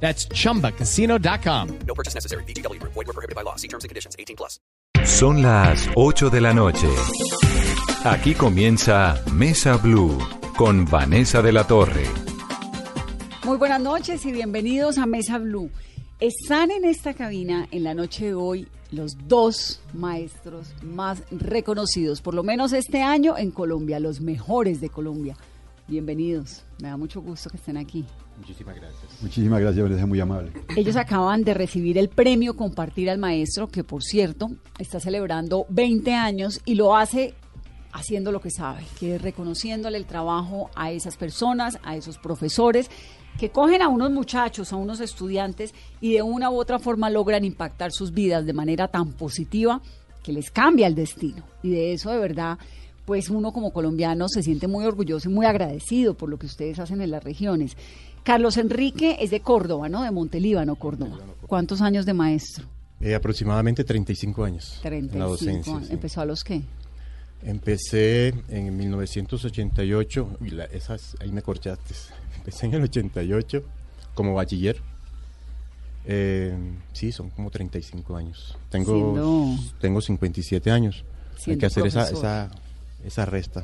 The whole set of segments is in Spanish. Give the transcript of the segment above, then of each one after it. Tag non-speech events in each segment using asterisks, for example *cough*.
That's chumbacasino.com. No purchase necessary. BGW. Void were prohibited by law. See terms and conditions. 18 plus. Son las 8 de la noche. Aquí comienza Mesa Blue con Vanessa de la Torre. Muy buenas noches y bienvenidos a Mesa Blue. Están en esta cabina en la noche de hoy los dos maestros más reconocidos, por lo menos este año en Colombia, los mejores de Colombia. Bienvenidos, me da mucho gusto que estén aquí. Muchísimas gracias. Muchísimas gracias, Vanessa, muy amable. Ellos acaban de recibir el premio Compartir al Maestro, que por cierto está celebrando 20 años y lo hace haciendo lo que sabe, que es reconociéndole el trabajo a esas personas, a esos profesores, que cogen a unos muchachos, a unos estudiantes y de una u otra forma logran impactar sus vidas de manera tan positiva que les cambia el destino. Y de eso de verdad pues uno como colombiano se siente muy orgulloso y muy agradecido por lo que ustedes hacen en las regiones. Carlos Enrique es de Córdoba, ¿no? De Montelíbano, Córdoba. ¿Cuántos años de maestro? Eh, aproximadamente 35 años. 35 en la docencia. años. sí. ¿Empezó a los qué? Empecé en 1988. y la- esas, ahí me corchaste. *laughs* Empecé en el 88 como bachiller. Eh, sí, son como 35 años. Tengo, Siendo- tengo 57 años. Hay que hacer esa, esa, esa resta.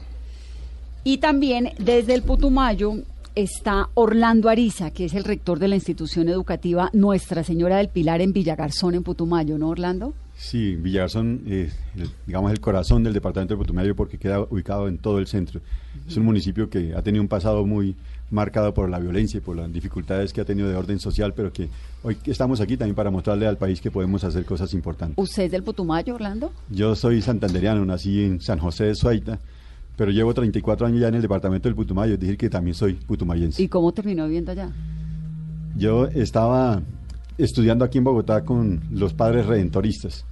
Y también desde el Putumayo está Orlando Ariza, que es el rector de la institución educativa Nuestra Señora del Pilar en Villagarzón, en Putumayo, ¿no, Orlando? Sí, Villagarzón, eh, el- digamos, el corazón del departamento de Putumayo porque queda ubicado en todo el centro. Es un municipio que ha tenido un pasado muy marcado por la violencia y por las dificultades que ha tenido de orden social, pero que hoy estamos aquí también para mostrarle al país que podemos hacer cosas importantes. ¿Usted es del Putumayo, Orlando? Yo soy santanderiano, nací en San José de Suaita, pero llevo 34 años ya en el departamento del Putumayo, es decir, que también soy putumayense. ¿Y cómo terminó viviendo allá? Yo estaba estudiando aquí en Bogotá con los padres redentoristas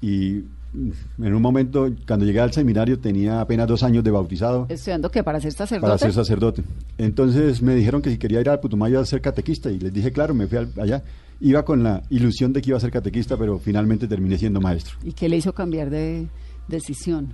y en un momento, cuando llegué al seminario, tenía apenas dos años de bautizado ¿Estudiando qué? ¿Para ser sacerdote? para ser sacerdote. Entonces me dijeron que si quería ir al Putumayo a ser catequista y les dije, claro, me fui al- allá. Iba con la ilusión de que iba a ser catequista, pero finalmente terminé siendo maestro. ¿Y qué le hizo cambiar de decisión?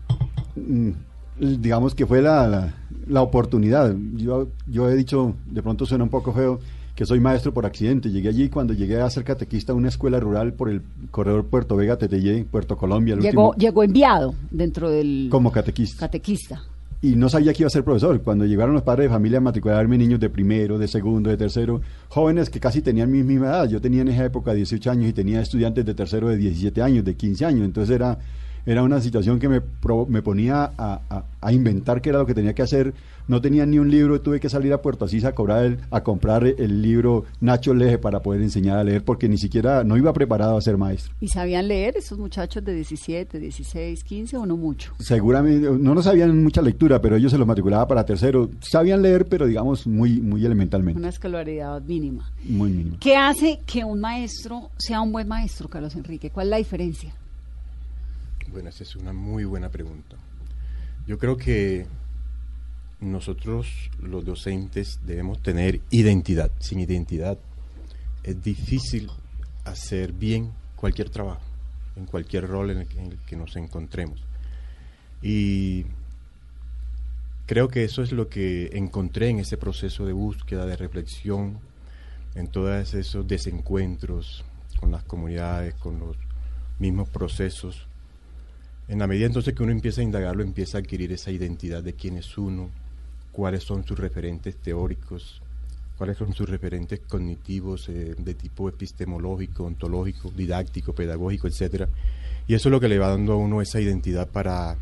Mm, digamos que fue la, la, la oportunidad. Yo, yo he dicho, de pronto suena un poco feo, que soy maestro por accidente. Llegué allí cuando llegué a ser catequista a una escuela rural por el corredor Puerto Vega, Tetellé, Puerto Colombia, el Llegó, último, llegó enviado dentro del como catequista. catequista. y no sabía que iba a ser profesor. Cuando llegaron los padres de familia a matricularme niños de primero, de segundo, de tercero, jóvenes que casi tenían mi misma edad. Yo tenía en esa época 18 años y tenía estudiantes de tercero de 17 años, de 15 años. Entonces era, era una situación que me, me ponía a, a- a inventar qué era lo que tenía que hacer. No tenía ni un libro, tuve que salir a Puerto Asís a, cobrar el- a comprar el libro Nacho Leje para poder enseñar a leer porque ni siquiera no iba preparado a ser maestro. ¿Y sabían leer esos muchachos de 17, 16, 15 o no mucho? Seguramente, no nos sabían mucha lectura, pero ellos se los matriculaba para tercero. Sabían leer, pero digamos muy, muy elementalmente. Una escolaridad mínima. Muy mínimo. ¿Qué hace que un maestro sea un buen maestro, Carlos Enrique? ¿Cuál es la diferencia? Bueno, esa es una muy buena pregunta. Yo creo que nosotros los docentes debemos tener identidad. Sin identidad es difícil hacer bien cualquier trabajo, en cualquier rol en el que, en el que nos encontremos. Y creo que eso es lo que encontré en ese proceso de búsqueda, de reflexión, en todos esos desencuentros con las comunidades, con los mismos procesos. En la medida entonces que uno empieza a indagarlo, empieza a adquirir esa identidad de quién es uno, cuáles son sus referentes teóricos, cuáles son sus referentes cognitivos eh, de tipo epistemológico, ontológico, didáctico, pedagógico, etcétera. Y eso es lo que le va dando a uno esa identidad para,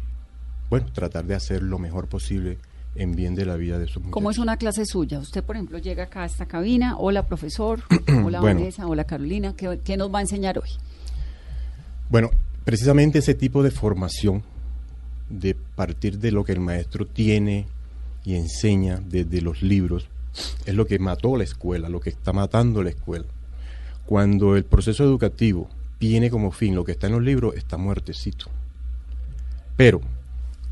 bueno, tratar de hacer lo mejor posible en bien de la vida de sus muchachos. ¿Cómo es una clase suya? Usted, por ejemplo, llega acá a esta cabina. Hola, profesor. *clears throat* Hola, Bueno. Vanessa. Hola, Carolina. ¿Qué, qué nos va a enseñar hoy? Bueno, precisamente ese tipo de formación, de partir de lo que el maestro tiene y enseña desde los libros, es lo que mató la escuela, lo que está matando la escuela. Cuando el proceso educativo tiene como fin lo que está en los libros, está muertecito. Pero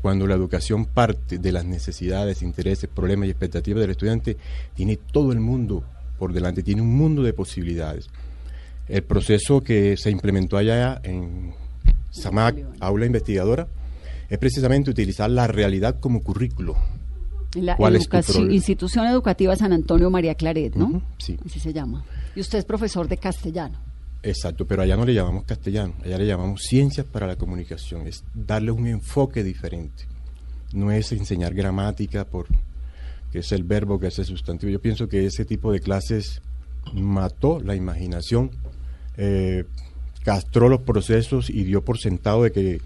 cuando la educación parte de las necesidades, intereses, problemas y expectativas del estudiante, tiene todo el mundo por delante, tiene un mundo de posibilidades. El proceso que se implementó allá en SAMAC, aula investigadora, es precisamente utilizar la realidad como currículo. La ¿Cuál es educación-? Institución Educativa San Antonio María Claret, ¿no? Sí. Así se llama. Y usted es profesor de castellano. Exacto, pero allá no le llamamos castellano, allá le llamamos ciencias para la comunicación, es darle un enfoque diferente. No es enseñar gramática por que es el verbo, que es el sustantivo. Yo pienso que ese tipo de clases mató la imaginación, eh, castró los procesos y dio por sentado de que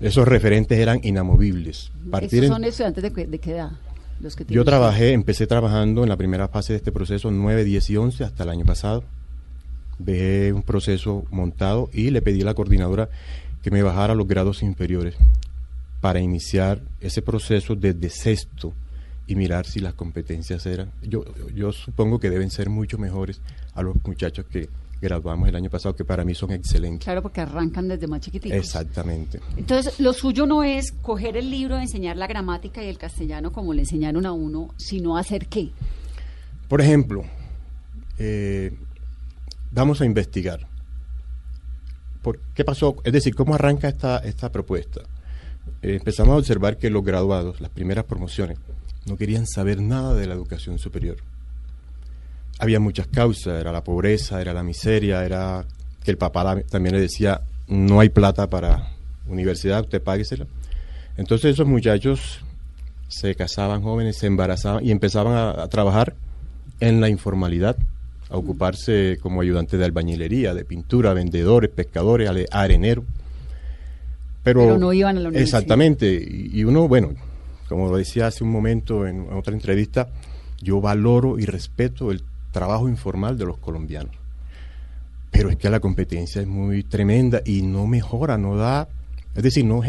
esos referentes eran inamovibles. Partir ¿Esos son estudiantes de, de qué edad? Los que yo trabajé, empecé trabajando en la primera fase de este proceso 9, 10 y 11 hasta el año pasado. Dejé un proceso montado y le pedí a la coordinadora que me bajara a los grados inferiores para iniciar ese proceso desde sexto y mirar si las competencias eran. Yo, yo supongo que deben ser mucho mejores a los muchachos que graduamos el año pasado, que para mí son excelentes. Claro, porque arrancan desde más chiquititos. Exactamente. Entonces, lo suyo no es coger el libro, enseñar la gramática y el castellano como le enseñaron a uno, sino hacer qué. Por ejemplo, eh, vamos a investigar. Por, ¿Qué pasó? Es decir, ¿cómo arranca esta, esta propuesta? Eh, empezamos a observar que los graduados, las primeras promociones, no querían saber nada de la educación superior. Había muchas causas, era la pobreza, era la miseria, era que el papá también le decía, no hay plata para universidad, usted páguesela. Entonces esos muchachos se casaban jóvenes, se embarazaban y empezaban a, a trabajar en la informalidad, a ocuparse como ayudante de albañilería, de pintura, vendedores, pescadores, areneros. Pero, Pero no iban a la universidad. Exactamente. Y uno, bueno, como lo decía hace un momento en otra entrevista, yo valoro y respeto el trabajo informal de los colombianos. Pero es que la competencia es muy tremenda y no mejora, no da, es decir, no,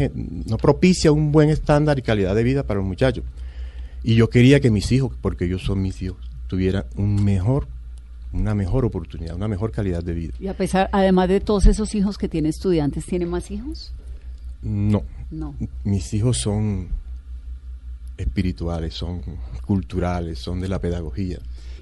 propicia un buen estándar y calidad de vida para los muchachos. Y yo quería que mis hijos, porque ellos son mis hijos, tuvieran un mejor, una mejor oportunidad, una mejor calidad de vida. Y a pesar, además de todos esos hijos que tiene estudiantes, ¿tiene más hijos? No, No. mis hijos son espirituales, son culturales, son de la pedagogía.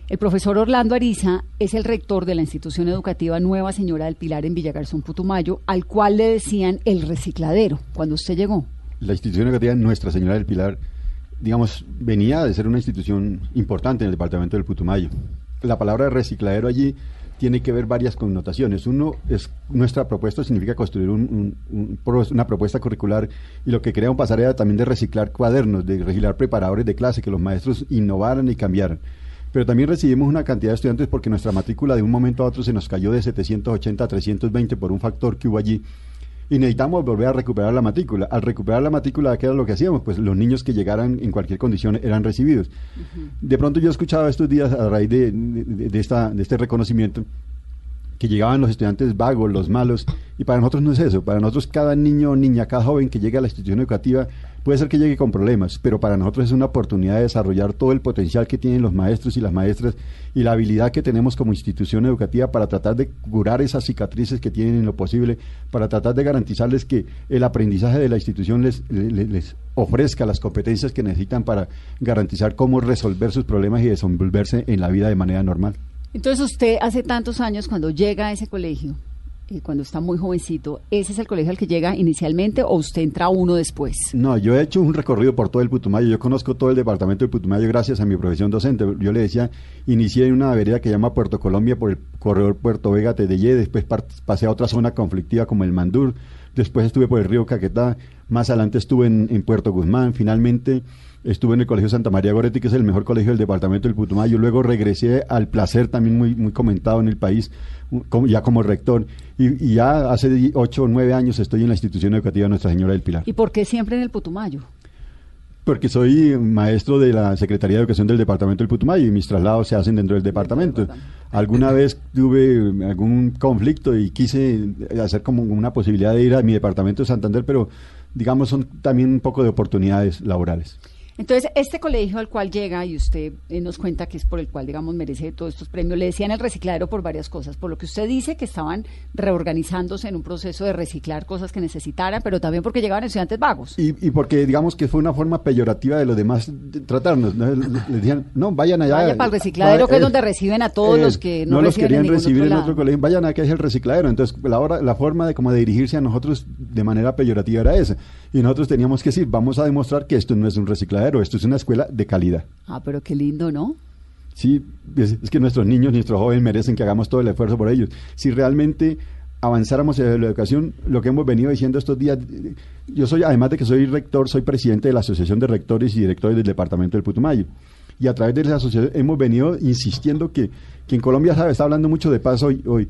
El profesor Orlando Ariza es el rector de la institución educativa Nueva Señora del Pilar en Villagarzón, Putumayo, al cual le decían el recicladero cuando usted llegó. La institución educativa Nuestra Señora del Pilar, digamos, venía de ser una institución importante en el departamento del Putumayo. La palabra recicladero allí tiene que ver varias connotaciones. Uno es nuestra propuesta significa construir un- una propuesta curricular y lo que queríamos pasar era también de reciclar cuadernos, de reciclar preparadores de clase, que los maestros innovaran y cambiaran. Pero también recibimos una cantidad de estudiantes porque nuestra matrícula de un momento a otro se nos cayó de 780 a 320 por un factor que hubo allí y necesitamos volver a recuperar la matrícula. Al recuperar la matrícula, ¿qué era lo que hacíamos? Pues los niños que llegaran en cualquier condición eran recibidos. De pronto yo he escuchado estos días a raíz de, de- de esta, de este reconocimiento que llegaban los estudiantes vagos, los malos, y para nosotros no es eso, para nosotros cada niño o niña, cada joven que llega a la institución educativa puede ser que llegue con problemas, pero para nosotros es una oportunidad de desarrollar todo el potencial que tienen los maestros y las maestras y la habilidad que tenemos como institución educativa para tratar de curar esas cicatrices que tienen en lo posible, para tratar de garantizarles que el aprendizaje de la institución les, les, ofrezca las competencias que necesitan para garantizar cómo resolver sus problemas y desenvolverse en la vida de manera normal. Entonces usted hace tantos años cuando llega a ese colegio, cuando está muy jovencito, ¿ese es el colegio al que llega inicialmente o usted entra uno después? No, yo he hecho un recorrido por todo el Putumayo. Yo conozco todo el departamento del Putumayo gracias a mi profesión docente. Yo le decía, inicié en una vereda que llama Puerto Colombia por el corredor Puerto Vega Tedeye, después pasé a otra zona conflictiva como el Mandur, después estuve por el río Caquetá, más adelante estuve en, en Puerto Guzmán, finalmente estuve en el Colegio Santa María Goretti, que es el mejor colegio del departamento del Putumayo, luego regresé al Placer, también muy, muy comentado en el país, ya como rector, y, y ya hace ocho o nueve años estoy en la institución educativa Nuestra Señora del Pilar. ¿Y por qué siempre en el Putumayo? Porque soy maestro de la Secretaría de Educación del Departamento del Putumayo y mis traslados se hacen dentro del departamento. Alguna vez tuve algún conflicto y quise hacer como una posibilidad de ir a mi departamento de Santander, pero digamos son también un poco de oportunidades laborales. Entonces, este colegio al cual llega, y usted eh, nos cuenta que es por el cual, digamos, merece todos estos premios, le decían el recicladero por varias cosas. Por lo que usted dice que estaban reorganizándose en un proceso de reciclar cosas que necesitaran, pero también porque llegaban estudiantes vagos. Y, y porque digamos que fue una forma peyorativa de los demás de tratarnos. ¿no? Les decían, no, vayan allá. Vaya para el recicladero, Va- que es eh, donde reciben a todos eh, los que no, los reciben querían en ningún recibir otro en otro colegio. Vayan a que es el recicladero. Entonces, la, hora, la forma de como de dirigirse a nosotros de manera peyorativa era esa. Y nosotros teníamos que decir, vamos a demostrar que esto no es un recicladero, esto es una escuela de calidad. Ah, pero qué lindo, ¿no? Sí, es, es que nuestros niños, nuestros jóvenes merecen que hagamos todo el esfuerzo por ellos. Si realmente avanzáramos en la educación, lo que hemos venido diciendo estos días, yo soy, además de que soy rector, soy presidente de la Asociación de Rectores y Directores del Departamento del Putumayo. Y a través de esa asociación hemos venido insistiendo que, que en Colombia sabe, está hablando mucho de paz hoy, hoy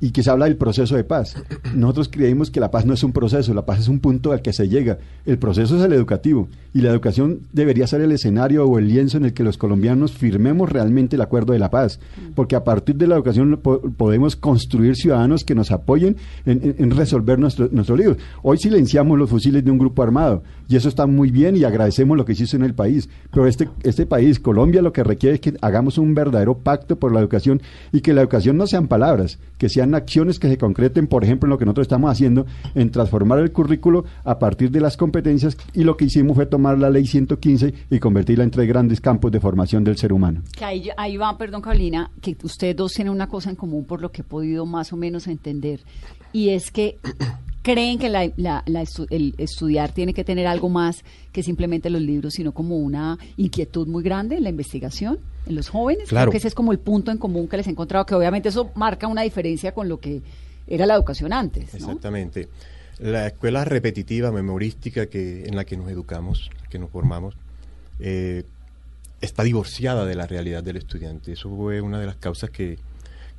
y que se habla del proceso de paz. Nosotros creemos que la paz no es un proceso, la paz es un punto al que se llega. El proceso es el educativo y la educación debería ser el escenario o el lienzo en el que los colombianos firmemos realmente el acuerdo de la paz, porque a partir de la educación po- podemos construir ciudadanos que nos apoyen en, resolver nuestro- nuestros líos. Hoy silenciamos los fusiles de un grupo armado y eso está muy bien y agradecemos lo que se hizo en el país, pero este, este país, Colombia, lo que requiere es que hagamos un verdadero pacto por la educación y que la educación no sean palabras, que sean acciones que se concreten, por ejemplo, en lo que nosotros estamos haciendo, en transformar el currículo a partir de las competencias y lo que hicimos fue tomar la ley 115 y convertirla en tres grandes campos de formación del ser humano. Ahí va, perdón, Carolina, que ustedes dos tienen una cosa en común por lo que he podido más o menos entender, y es que creen que la- la- la estu- el estudiar tiene que tener algo más que simplemente los libros, sino como una inquietud muy grande en la investigación, en los jóvenes. Claro. Creo que ese es como el punto en común que les he encontrado, que obviamente eso marca una diferencia con lo que era la educación antes. ¿no? Exactamente. La escuela repetitiva, memorística que, en la que nos educamos, que nos formamos, eh, está divorciada de la realidad del estudiante. Eso fue una de las causas que,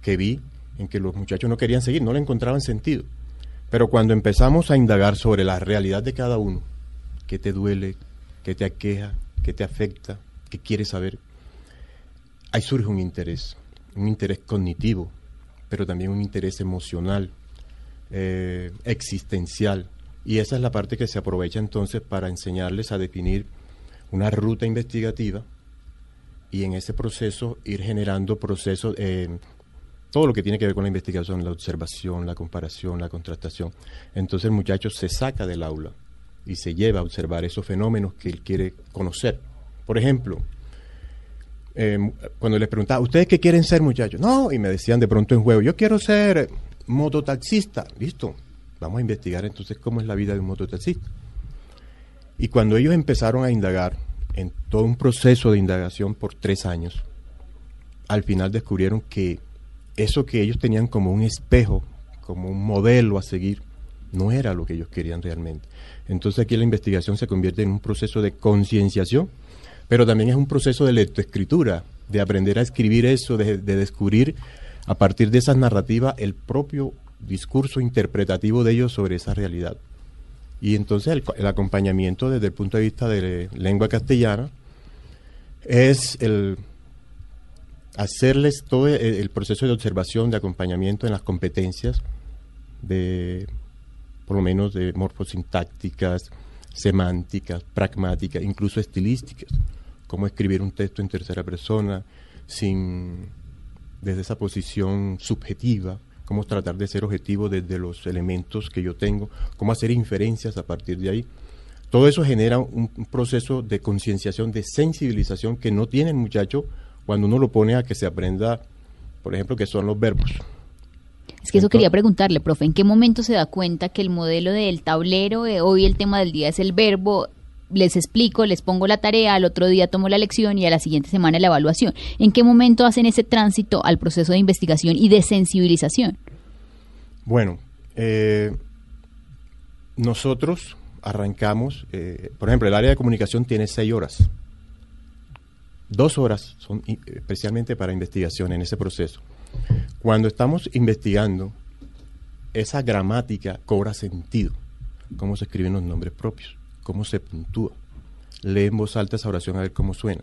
que vi en que los muchachos no querían seguir, no le encontraban sentido. Pero cuando empezamos a indagar sobre la realidad de cada uno, qué te duele, qué te aqueja, qué te afecta, qué quieres saber, ahí surge un interés, un interés cognitivo, pero también un interés emocional, eh, existencial. Y esa es la parte que se aprovecha entonces para enseñarles a definir una ruta investigativa y en ese proceso ir generando procesos, eh, todo lo que tiene que ver con la investigación, la observación, la comparación, la contrastación. Entonces el muchacho se saca del aula y se lleva a observar esos fenómenos que él quiere conocer. Por ejemplo, eh, cuando les preguntaba, ¿ustedes qué quieren ser, muchachos? No, y me decían de pronto en juego, yo quiero ser mototaxista. Listo, vamos a investigar entonces cómo es la vida de un mototaxista. Y cuando ellos empezaron a indagar en todo un proceso de indagación por tres años, al final descubrieron que eso que ellos tenían como un espejo, como un modelo a seguir, no era lo que ellos querían realmente. Entonces aquí la investigación se convierte en un proceso de concienciación, pero también es un proceso de lectoescritura, de aprender a escribir eso, de, de descubrir a partir de esas narrativas el propio discurso interpretativo de ellos sobre esa realidad. Y entonces el, el acompañamiento desde el punto de vista de lengua castellana es el hacerles todo el, el proceso de observación, de acompañamiento en las competencias de, por lo menos, de morfosintácticas, semánticas, pragmáticas, incluso estilísticas, cómo escribir un texto en tercera persona sin desde esa posición subjetiva, cómo tratar de ser objetivo desde los elementos que yo tengo, cómo hacer inferencias a partir de ahí. Todo eso genera un, un proceso de concienciación, de sensibilización que no tiene el muchacho cuando uno lo pone a que se aprenda, por ejemplo, que son los verbos. Es que eso quería preguntarle, profe, ¿en qué momento se da cuenta que el modelo del tablero, eh, hoy el tema del día es el verbo, les explico, les pongo la tarea, al otro día tomo la lección y a la siguiente semana la evaluación? ¿En qué momento hacen ese tránsito al proceso de investigación y de sensibilización? Bueno, eh, nosotros arrancamos, eh, por ejemplo, el área de comunicación tiene seis horas. Dos horas son i- especialmente para investigación en ese proceso. Cuando estamos investigando, esa gramática cobra sentido. Cómo se escriben los nombres propios, cómo se puntúa. Lee en voz alta esa oración a ver cómo suena.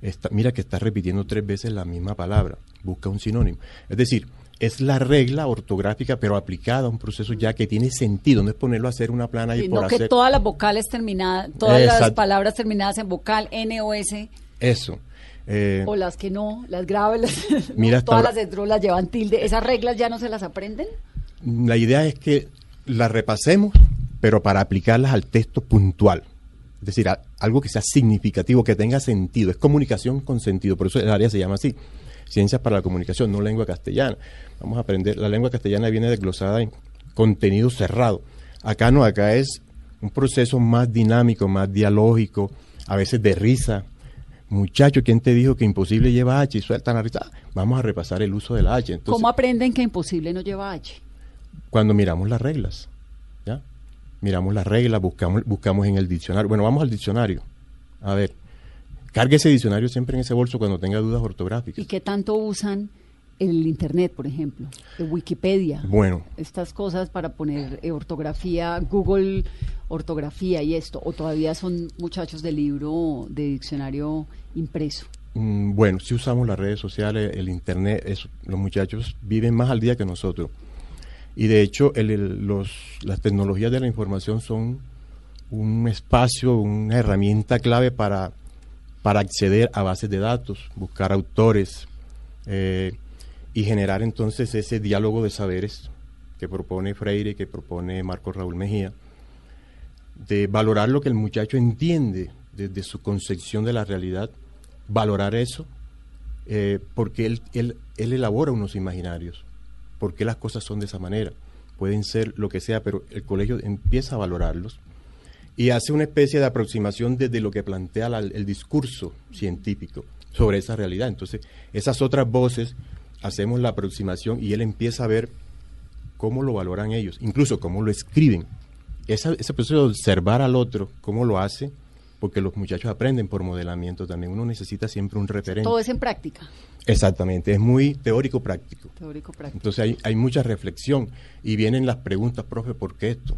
Está- mira que está repitiendo tres veces la misma palabra. Busca un sinónimo. Es decir, es la regla ortográfica, pero aplicada a un proceso ya que tiene sentido, no es ponerlo a hacer una plana y Y por no que hacer todas las vocales terminadas, todas las palabras terminadas en vocal N o S, eso. Eh, o las que no, las graves, las, Mira, *laughs* todas las las llevan tilde. ¿Esas reglas ya no se las aprenden? La idea es que las repasemos, pero para aplicarlas al texto puntual. Es decir, a- algo que sea significativo, que tenga sentido. Es comunicación con sentido. Por eso el área se llama así. Ciencias para la comunicación, no lengua castellana. Vamos a aprender. La lengua castellana viene desglosada en contenido cerrado. Acá no, acá es un proceso más dinámico, más dialógico, a veces de risa. Muchacho, ¿quién te dijo que imposible lleva H y sueltan la risa? Ah, Vamos a repasar el uso de la H. Entonces, ¿Cómo aprenden que imposible no lleva H? cuando miramos las reglas. ¿ya? Miramos las reglas, buscamos, buscamos en el diccionario. Bueno, vamos al diccionario. A ver, cargue ese diccionario siempre en ese bolso cuando tenga dudas ortográficas. ¿Y qué tanto usan el Internet, por ejemplo? El Wikipedia. Bueno, Estas cosas para poner eh, ortografía, Google ortografía y esto, o todavía son muchachos de libro, de diccionario impreso. mm, bueno, si usamos las redes sociales, el internet, eso, los muchachos viven más al día que nosotros. Y de hecho, el- el- los, las tecnologías de la información son un espacio, una herramienta clave para, para acceder a bases de datos, buscar autores eh, y generar entonces ese diálogo de saberes que propone Freire, que propone Marco Raúl Mejía, de valorar lo que el muchacho entiende desde su concepción de la realidad, valorar eso, eh, porque él, él, él elabora unos imaginarios, porque las cosas son de esa manera, pueden ser lo que sea, pero el colegio empieza a valorarlos y hace una especie de aproximación desde lo que plantea la- el discurso científico sobre esa realidad. Entonces, esas otras voces hacemos la aproximación y él empieza a ver cómo lo valoran ellos, incluso cómo lo escriben. Esa- ese proceso de observar al otro, cómo lo hace, porque los muchachos aprenden por modelamiento también. Uno necesita siempre un referente. Todo es en práctica, Exactamente, es muy teórico práctico. teórico práctico. Entonces hay, hay mucha reflexión y vienen las preguntas, profe, ¿por qué esto?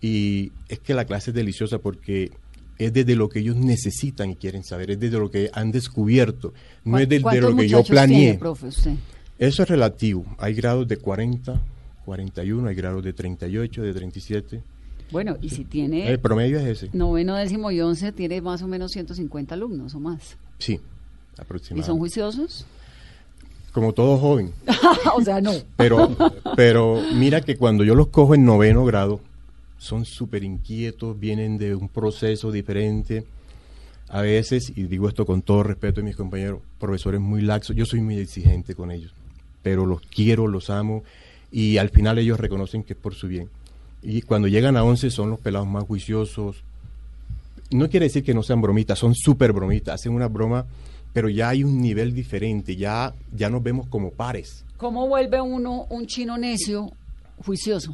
Y es que la clase es deliciosa porque es desde lo que ellos necesitan y quieren saber, es desde lo que han descubierto, no es desde ¿Cuántos lo que yo planeé. tiene, profe, usted? Eso es relativo. Hay grados de 40, 41, hay grados de 38, de 37. Bueno, y si tiene El promedio es ese. noveno, décimo y once, tiene más o menos 150 alumnos o más. Sí, ¿Y son aproximadamente. juiciosos? Como todo joven. *laughs* o sea, no. Pero, pero mira que cuando yo los cojo en noveno grado, son súper inquietos, vienen de un proceso diferente. A veces, y digo esto con todo respeto a mis compañeros, profesores muy laxos, yo soy muy exigente con ellos, pero los quiero, los amo, y al final ellos reconocen que es por su bien. Y cuando llegan a 11 son los pelados más juiciosos. No quiere decir que no sean bromitas, son súper bromitas, hacen una broma, pero ya hay un nivel diferente, ya, ya nos vemos como pares. ¿Cómo vuelve uno un chino necio juicioso?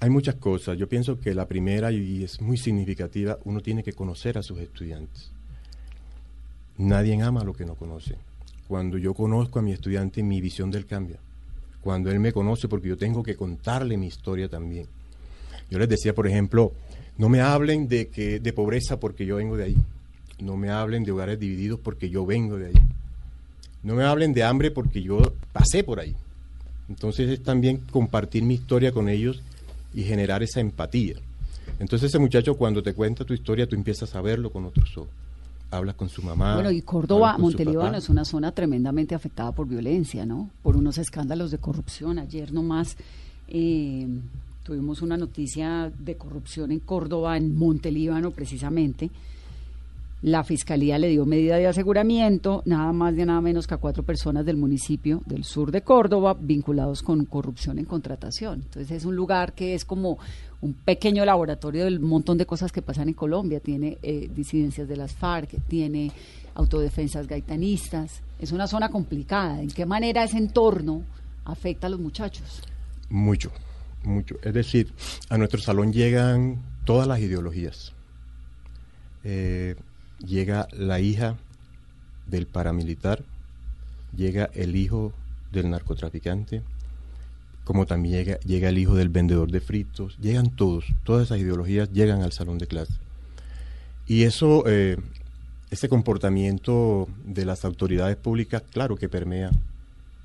Hay muchas cosas. Yo pienso que la primera, y es muy significativa, uno tiene que conocer a sus estudiantes. Nadie ama lo que no conoce. Cuando yo conozco a mi estudiante, mi visión del cambia. Cuando él me conoce, porque yo tengo que contarle mi historia también. Yo les decía, por ejemplo, no me hablen de, que, de pobreza porque yo vengo de ahí. No me hablen de hogares divididos porque yo vengo de ahí. No me hablen de hambre porque yo pasé por ahí. Entonces es también compartir mi historia con ellos y generar esa empatía. Entonces ese muchacho cuando te cuenta tu historia, tú empiezas a verlo con otros ojos. Hablas con su mamá. bueno, y Córdoba, Montelíbano es una zona tremendamente afectada por violencia, ¿no? Por unos escándalos de corrupción. Ayer nomás eh, tuvimos una noticia de corrupción en Córdoba, en Montelíbano precisamente. La fiscalía le dio medida de aseguramiento, nada más de nada menos que a cuatro personas del municipio del sur de Córdoba vinculados con corrupción en contratación. Entonces es un lugar que es como un pequeño laboratorio del montón de cosas que pasan en Colombia. Tiene eh, disidencias de las FARC, tiene autodefensas gaitanistas. Es una zona complicada. ¿En qué manera ese entorno afecta a los muchachos? Mucho, mucho. Es decir, a nuestro salón llegan todas las ideologías. Eh, llega la hija del paramilitar, llega el hijo del narcotraficante, como también llega, llega el hijo del vendedor de fritos, llegan todos, todas esas ideologías llegan al salón de clase. Y eso, eh, ese comportamiento de las autoridades públicas, claro que permea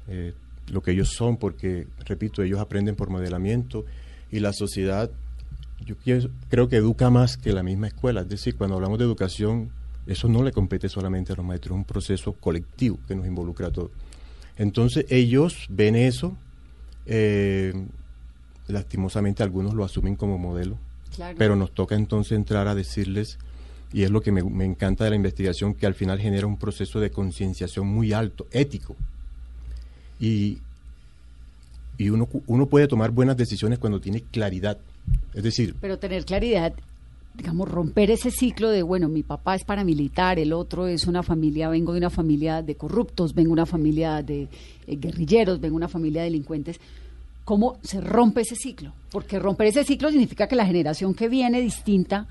eh, lo que ellos son, porque, repito, ellos aprenden por modelamiento y la sociedad, yo creo que educa más que la misma escuela. Es decir, cuando hablamos de educación, eso no le compete solamente a los maestros, es un proceso colectivo que nos involucra a todos. Entonces, ellos ven eso, eh, lastimosamente algunos lo asumen como modelo, Claro. pero nos toca entonces entrar a decirles, y es lo que me, me encanta de la investigación, que al final genera un proceso de concienciación muy alto, ético. Y, y uno, uno puede tomar buenas decisiones cuando tiene claridad. Es decir, Pero tener claridad, digamos, romper ese ciclo de, bueno, mi papá es paramilitar, el otro es una familia, vengo de una familia de corruptos, vengo de una familia de eh, guerrilleros, vengo de una familia de delincuentes. ¿Cómo se rompe ese ciclo? Porque romper ese ciclo significa que la generación que viene distinta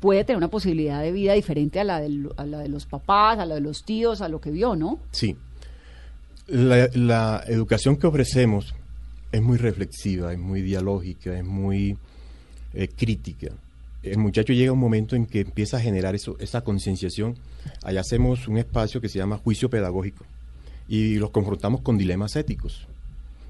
puede tener una posibilidad de vida diferente a la, de los papás, a la de los tíos, a lo que vio, ¿no? sí, la, la educación que ofrecemos es muy reflexiva, es muy dialógica, es muy eh, crítica. El muchacho llega a un momento en que empieza a generar eso, esa concienciación. Allá hacemos un espacio que se llama juicio pedagógico y los confrontamos con dilemas éticos.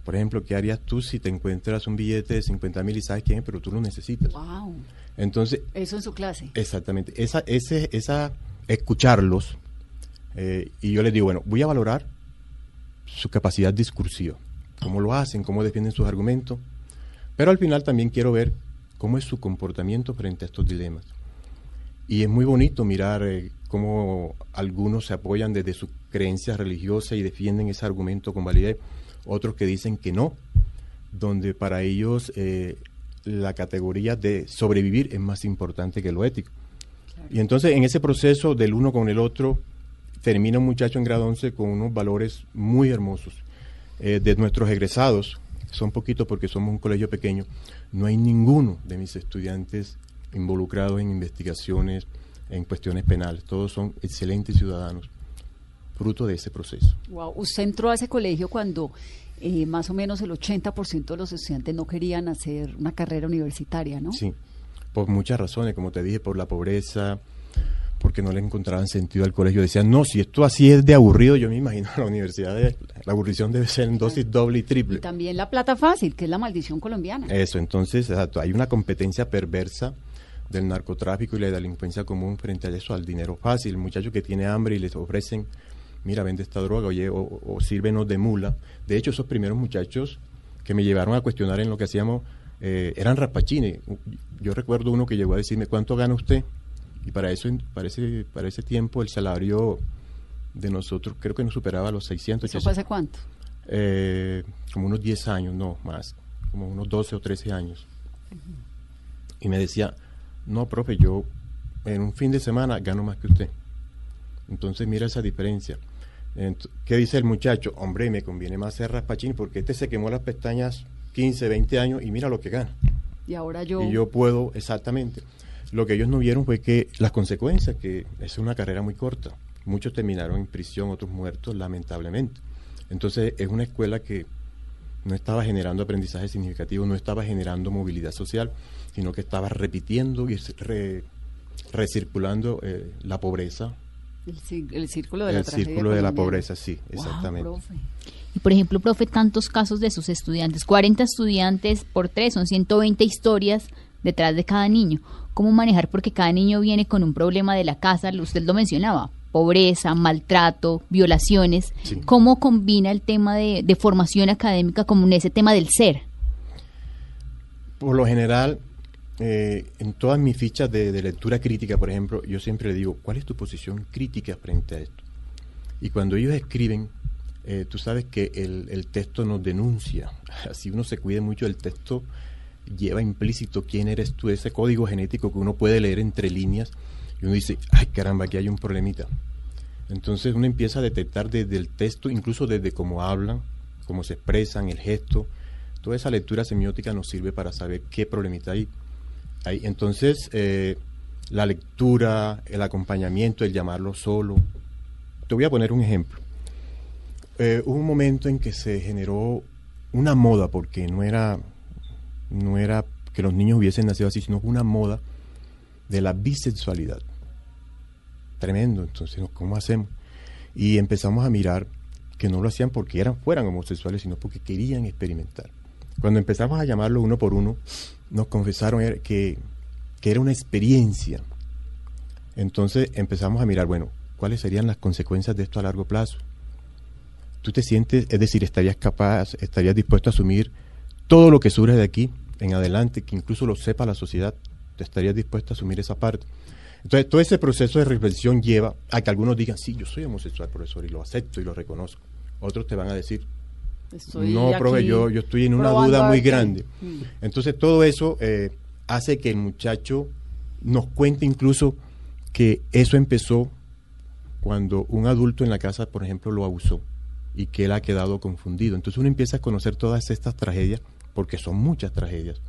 Por ejemplo, ¿qué harías tú si te encuentras un billete de 50 mil y sabes quién es, pero tú lo necesitas? ¡Wow! Entonces, Eso en su clase. Exactamente. Esa, ese, esa, escucharlos. eh, y yo les digo, bueno, voy a valorar su capacidad discursiva. Cómo lo hacen, cómo defienden sus argumentos. Pero al final también quiero ver cómo es su comportamiento frente a estos dilemas. Y es muy bonito mirar eh, cómo algunos se apoyan desde sus creencias religiosas y defienden ese argumento con validez. Otros que dicen que no, donde para ellos eh, la categoría de sobrevivir es más importante que lo ético. Y entonces en ese proceso del uno con el otro, termina un muchacho en grado 11 con unos valores muy hermosos. Eh, de nuestros egresados, son poquitos porque somos un colegio pequeño, no hay ninguno de mis estudiantes involucrados en investigaciones, en cuestiones penales. Todos son excelentes ciudadanos, fruto de ese proceso. Wow. Usted entró a ese colegio cuando eh, más o menos el 80% de los estudiantes no querían hacer una carrera universitaria, ¿no? Sí, por muchas razones, como te dije, por la pobreza, porque no le encontraban sentido al colegio. Decían, no, si esto así es de aburrido, yo me imagino la universidad, de- la aburrición debe ser en dosis doble y Y triple. también la plata fácil, que es la maldición colombiana. Eso, entonces, exacto, hay una competencia perversa del narcotráfico y la delincuencia común frente a eso, al dinero fácil. El muchacho que tiene hambre y les ofrecen, mira, vende esta droga, oye, o, o sírvenos de mula. De hecho, esos primeros muchachos que me llevaron a cuestionar en lo que hacíamos, eh, eran rapachines. Yo recuerdo uno que llegó a decirme, ¿cuánto gana usted? Y para eso, para ese, para ese tiempo, el salario de nosotros creo que no superaba los 600, ¿Eso fue 800. hace cuánto? Eh, como unos 10 años, no más, como unos 12 o 13 años. Y me decía, no, profe, yo en un fin de semana gano más que usted. Entonces mira esa diferencia. ¿Qué dice el muchacho? Hombre, me conviene más ser raspachín porque este se quemó las pestañas 15, 20 años y mira lo que gana. Y ahora yo... Y yo puedo, exactamente. Lo que ellos no vieron fue que las consecuencias, que es una carrera muy corta. Muchos terminaron en prisión, otros muertos, lamentablemente. Entonces, es una escuela que no estaba generando aprendizaje significativo, no estaba generando movilidad social, sino que estaba repitiendo y re- recirculando eh, la pobreza, El, círculo de la el círculo de la pobreza, sí, Wow, exactamente. profe. Y por ejemplo, profe, tantos casos de sus estudiantes, 40 estudiantes por tres, son 120 historias detrás de cada niño. ¿Cómo manejar? Porque cada niño viene con un problema de la casa, usted lo mencionaba, pobreza, maltrato, violaciones. Sí. ¿Cómo combina el tema de, de formación académica con ese tema del ser? Por lo general, eh, en todas mis fichas de, de lectura crítica, por ejemplo, yo siempre le digo, ¿cuál es tu posición crítica frente a esto? Y cuando ellos escriben, eh, tú sabes que el, el texto nos denuncia. *laughs* Así uno se cuide mucho del texto, lleva implícito quién eres tú, ese código genético que uno puede leer entre líneas. Y uno dice, ay caramba, aquí hay un problemita. Entonces uno empieza a detectar desde el texto, incluso desde cómo hablan, cómo se expresan, el gesto. Toda esa lectura semiótica nos sirve para saber qué problemita hay. Entonces, eh, la lectura, el acompañamiento, el llamarlo solo. Te voy a poner un ejemplo. Eh, hubo un momento en que se generó una moda, porque no era, no era que los niños hubiesen nacido así, sino una moda de la bisexualidad. Tremendo, entonces, ¿cómo hacemos? Y empezamos a mirar que no lo hacían porque eran, fueran homosexuales, sino porque querían experimentar. Cuando empezamos a llamarlo uno por uno, nos confesaron er- que, que era una experiencia. Entonces empezamos a mirar, bueno, ¿cuáles serían las consecuencias de esto a largo plazo? Tú te sientes, es decir, estarías capaz, estarías dispuesto a asumir todo lo que surge de aquí en adelante, que incluso lo sepa la sociedad, te estarías dispuesto a asumir esa parte. Entonces, todo ese proceso de reflexión lleva a que algunos digan, sí, yo soy homosexual, profesor, y lo acepto y lo reconozco. Otros te van a decir, Estoy no, profe, yo, yo estoy en una duda muy grande. Mm. Entonces, todo eso eh, hace que el muchacho nos cuente incluso que eso empezó cuando un adulto en la casa, por ejemplo, lo abusó y que él ha quedado confundido. Entonces uno empieza a conocer todas estas tragedias, porque son muchas tragedias.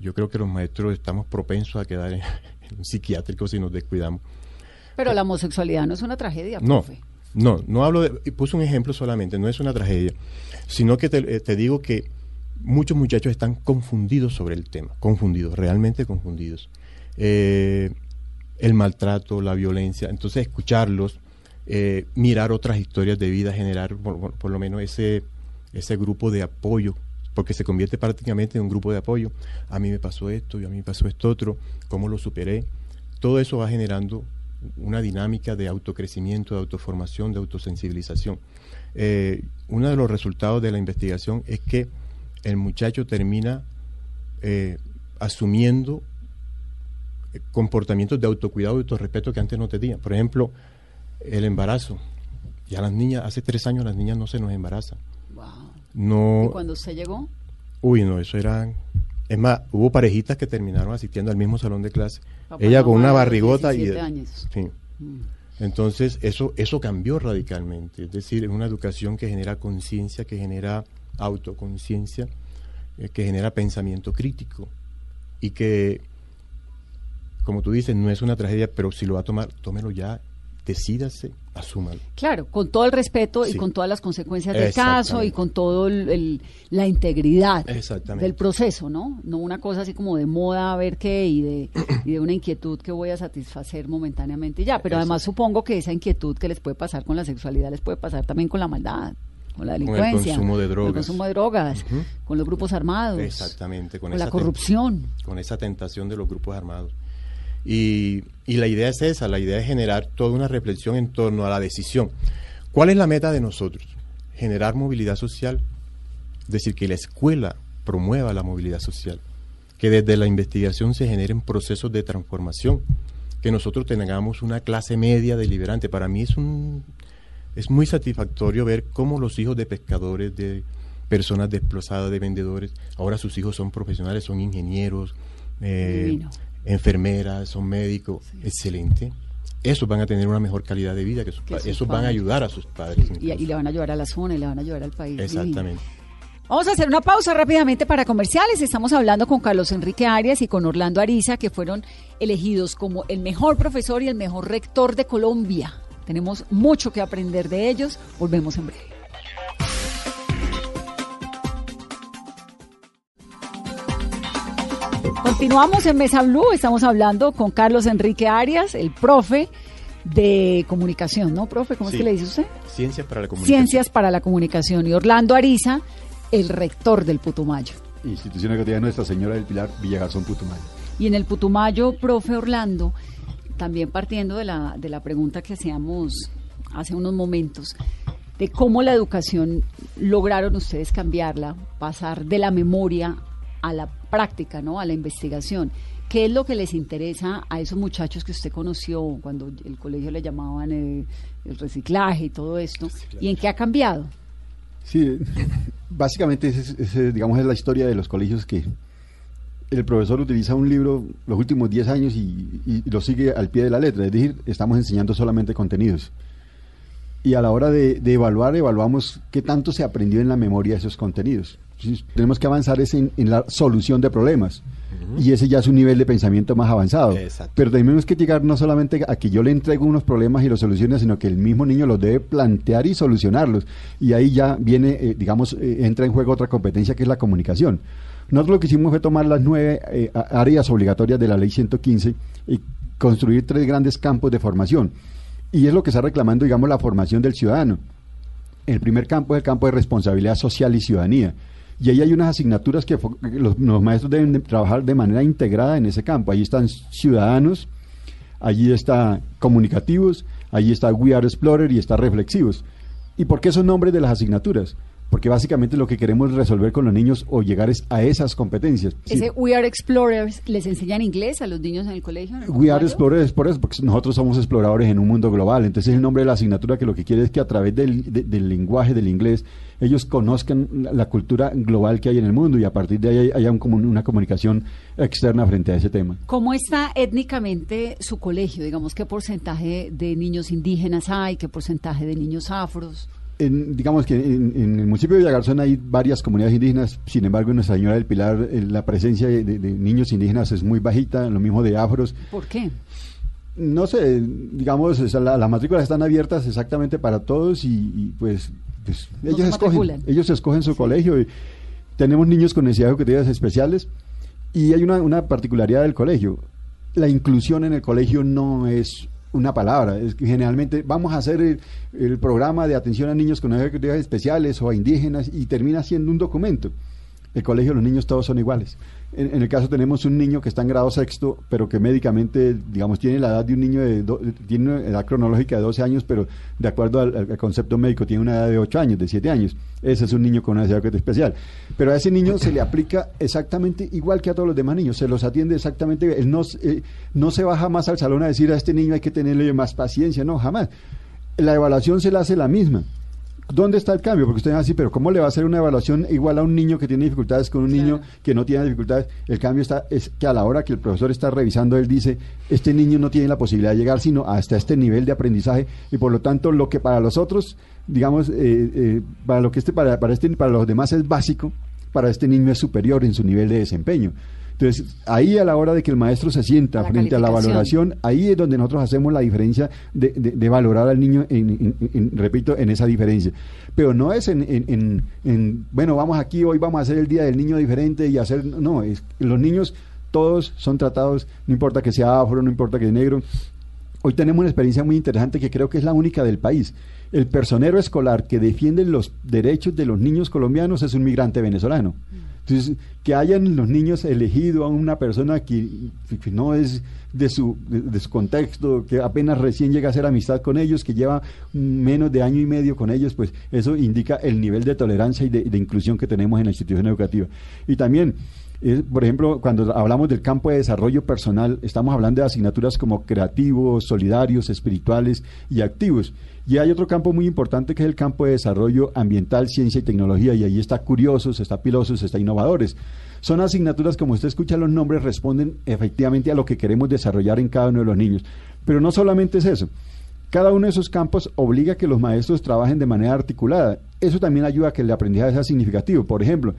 Yo creo que los maestros estamos propensos a quedar en, *laughs* en un psiquiátrico si nos descuidamos. Pero la homosexualidad no es una tragedia, No, profe. no, no hablo de, puse un ejemplo solamente, no es una tragedia, sino que te, eh, te digo que muchos muchachos están confundidos sobre el tema, confundidos, realmente confundidos. Eh, el maltrato, la violencia, entonces escucharlos, eh, mirar otras historias de vida, generar por, por- por lo menos ese, ese grupo de apoyo, porque se convierte prácticamente en un grupo de apoyo. A mí me pasó esto y a mí me pasó esto otro, cómo lo superé. Todo eso va generando una dinámica de autocrecimiento, de autoformación, de autosensibilización. Eh, uno de los resultados de la investigación es que el muchacho termina eh, asumiendo eh, comportamientos de autocuidado y autorrespeto que antes no tenía. Por ejemplo, el embarazo. Ya las niñas, hace tres años las niñas no se nos embarazan. No, ¿Y cuando usted llegó? Uy, no, eso era... Es más, hubo parejitas que terminaron asistiendo al mismo salón de clase. Papá Ella con una barrigota y... 17 años. Sí. Mm. Entonces, eso, eso cambió radicalmente. Es decir, es una educación que genera conciencia, que genera autoconciencia, eh, que genera pensamiento crítico y que, como tú dices, no es una tragedia, pero si lo va a tomar, tómelo ya, decídase, Claro, con todo el respeto y con todas las consecuencias del caso y con todo el, el- la integridad del proceso, ¿no? No una cosa así como de moda, a ver qué, y de, *clears throat* y de una inquietud que voy a satisfacer momentáneamente y ya. Pero además supongo que esa inquietud que les puede pasar con la sexualidad les puede pasar también con la maldad, con la el delincuencia, consumo de con el drogas. consumo de drogas, con los grupos armados, Exactamente, con, con la esa ten- corrupción. con esa tentación de los grupos armados. Y, y la idea es esa, la idea es generar toda una reflexión en torno a la decisión. ¿Cuál es la meta de nosotros? Generar movilidad social, es decir, que la escuela promueva la movilidad social, que desde la investigación se generen procesos de transformación, que nosotros tengamos una clase media deliberante. Para mí es un es muy satisfactorio ver cómo los hijos de pescadores, de personas desplazadas, de vendedores, ahora sus hijos son profesionales, son ingenieros, eh. Enfermeras, son médicos, excelente. Esos van a tener una mejor calidad de vida, que sus Que pa- sus esos van a padres. ayudar a sus padres. Y, le van a ayudar a la zona y le van a ayudar al país. Exactamente. Vamos a hacer una pausa rápidamente para comerciales. Estamos hablando con Carlos Enrique Arias y con Orlando Ariza, que fueron elegidos como el mejor profesor y el mejor rector de Colombia. Tenemos mucho que aprender de ellos. Volvemos en breve. Continuamos en Mesa Blue. Estamos hablando con Carlos Enrique Arias, el profe de comunicación, ¿no, profe? ¿Cómo es que le dice usted? Ciencias para la comunicación. Ciencias para la Comunicación y Orlando Ariza, el rector del Putumayo. Institución Educativa de Nuestra Señora del Pilar Villagarzón Putumayo. Y en el Putumayo, profe Orlando, también partiendo de la, de la pregunta que hacíamos hace unos momentos, de cómo la educación lograron ustedes cambiarla, pasar de la memoria a la práctica, ¿no? a la investigación. ¿Qué es lo que les interesa a esos muchachos que usted conoció cuando el colegio le llamaban eh, el reciclaje y todo esto? ¿Y en qué ha cambiado? Sí, básicamente ese es- ese, digamos, es la historia de los colegios que el profesor utiliza un libro los últimos 10 años y, y lo sigue al pie de la letra, es decir, estamos enseñando solamente contenidos. Y a la hora de, de evaluar, evaluamos qué tanto se aprendió en la memoria de esos contenidos. Tenemos que avanzar es en, en la solución de problemas. Y ese ya es un nivel de pensamiento más avanzado. Exacto. Pero tenemos que llegar no solamente a que yo le entrego unos problemas y los solucione, sino que el mismo niño los debe plantear y solucionarlos. Y ahí ya viene, eh, digamos, eh, entra en juego otra competencia que es la comunicación. Nosotros lo que hicimos fue tomar las nueve eh, áreas obligatorias de la ley 115 y construir tres grandes campos de formación. Y es lo que está reclamando, digamos, la formación del ciudadano. El primer campo es el campo de responsabilidad social y ciudadanía. Y ahí hay unas asignaturas que los, los maestros deben de trabajar de manera integrada en ese campo. Ahí están ciudadanos, allí está comunicativos, allí está We Are Explorer y está reflexivos. ¿Y por qué esos nombres de las asignaturas? Porque básicamente lo que queremos resolver con los niños o llegar es a esas competencias. Sí. Ese We Are Explorers, ¿les enseñan inglés a los niños en el colegio? en el We Are? Explorers es por eso, porque nosotros somos exploradores en un mundo global. Entonces el nombre de la asignatura que lo que quiere es que a través del, de- del lenguaje del inglés ellos conozcan la, la cultura global que hay en el mundo y a partir de ahí hay- haya un una comunicación externa frente a ese tema. ¿Cómo está étnicamente su colegio? Digamos, ¿qué porcentaje de niños indígenas hay? ¿Qué porcentaje de niños afros? En- digamos que en, en el municipio de Villagarzón hay varias comunidades indígenas, sin embargo en Nuestra Señora del Pilar eh, la presencia de, de- de niños indígenas es muy bajita, lo mismo de afros. ¿Por qué? No sé, digamos, la- las matrículas están abiertas exactamente para todos y, y, pues, pues, No ellos escogen, ellos escogen su colegio. Y tenemos niños con necesidades educativas especiales y hay una, una particularidad del colegio. La inclusión en el colegio no es una palabra, es que generalmente vamos a hacer el, el programa de atención a niños con necesidades especiales o a indígenas y termina siendo un documento. El colegio, los niños todos son iguales. En, el caso tenemos un niño que está en grado sexto, pero que médicamente, digamos, tiene la edad de un niño de, do- tiene una edad cronológica de 12 años, pero de acuerdo al, concepto médico tiene una edad de 8 años, de 7 años. Ese es un niño con una necesidad especial. Pero a ese niño se le aplica exactamente igual que a todos los demás niños, se los atiende exactamente, él no, eh, no se va jamás al salón a decir a este niño hay que tenerle más paciencia, no, jamás. La evaluación se la hace la misma. ¿Dónde está el cambio? Porque usted dice así, pero ¿cómo le va a hacer una evaluación igual a un niño que tiene dificultades con un niño que no tiene dificultades? El cambio está es que a la hora que el profesor está revisando, él dice, este niño no tiene la posibilidad de llegar sino hasta este nivel de aprendizaje y por lo tanto lo que para los otros, digamos, eh, eh, para lo que este para, para este para los demás es básico, para este niño es superior en su nivel de desempeño. Entonces, ahí a la hora de que el maestro se sienta La frente a la valoración, ahí es donde nosotros hacemos la diferencia de, de- de valorar al niño, en, en- en- repito, en esa diferencia. Pero no es en, en- en- en, bueno, vamos aquí, hoy vamos a hacer el Día del Niño diferente y hacer, no, es los niños todos son tratados, no importa que sea afro, no importa que sea negro. Hoy tenemos una experiencia muy interesante que creo que es la única del país. El personero escolar que defiende los derechos de los niños colombianos es un migrante venezolano. Entonces, que hayan los niños elegido a una persona que, no es de su, de, su contexto, que apenas recién llega a hacer amistad con ellos, que lleva menos de año y medio con ellos, pues eso indica el nivel de tolerancia y de, de inclusión que tenemos en la institución educativa. Y también, eh, por ejemplo, cuando hablamos del campo de desarrollo personal, estamos hablando de asignaturas como creativos, solidarios, espirituales y activos. Y hay otro campo muy importante que es el campo de desarrollo ambiental, ciencia y tecnología, y ahí está curiosos, está pilosos, está innovadores. Son asignaturas, como usted escucha los nombres, responden efectivamente a lo que queremos desarrollar en cada uno de los niños. Pero no solamente es eso. Cada uno de esos campos obliga a que los maestros trabajen de manera articulada. Eso también ayuda a que el aprendizaje sea significativo. Por ejemplo,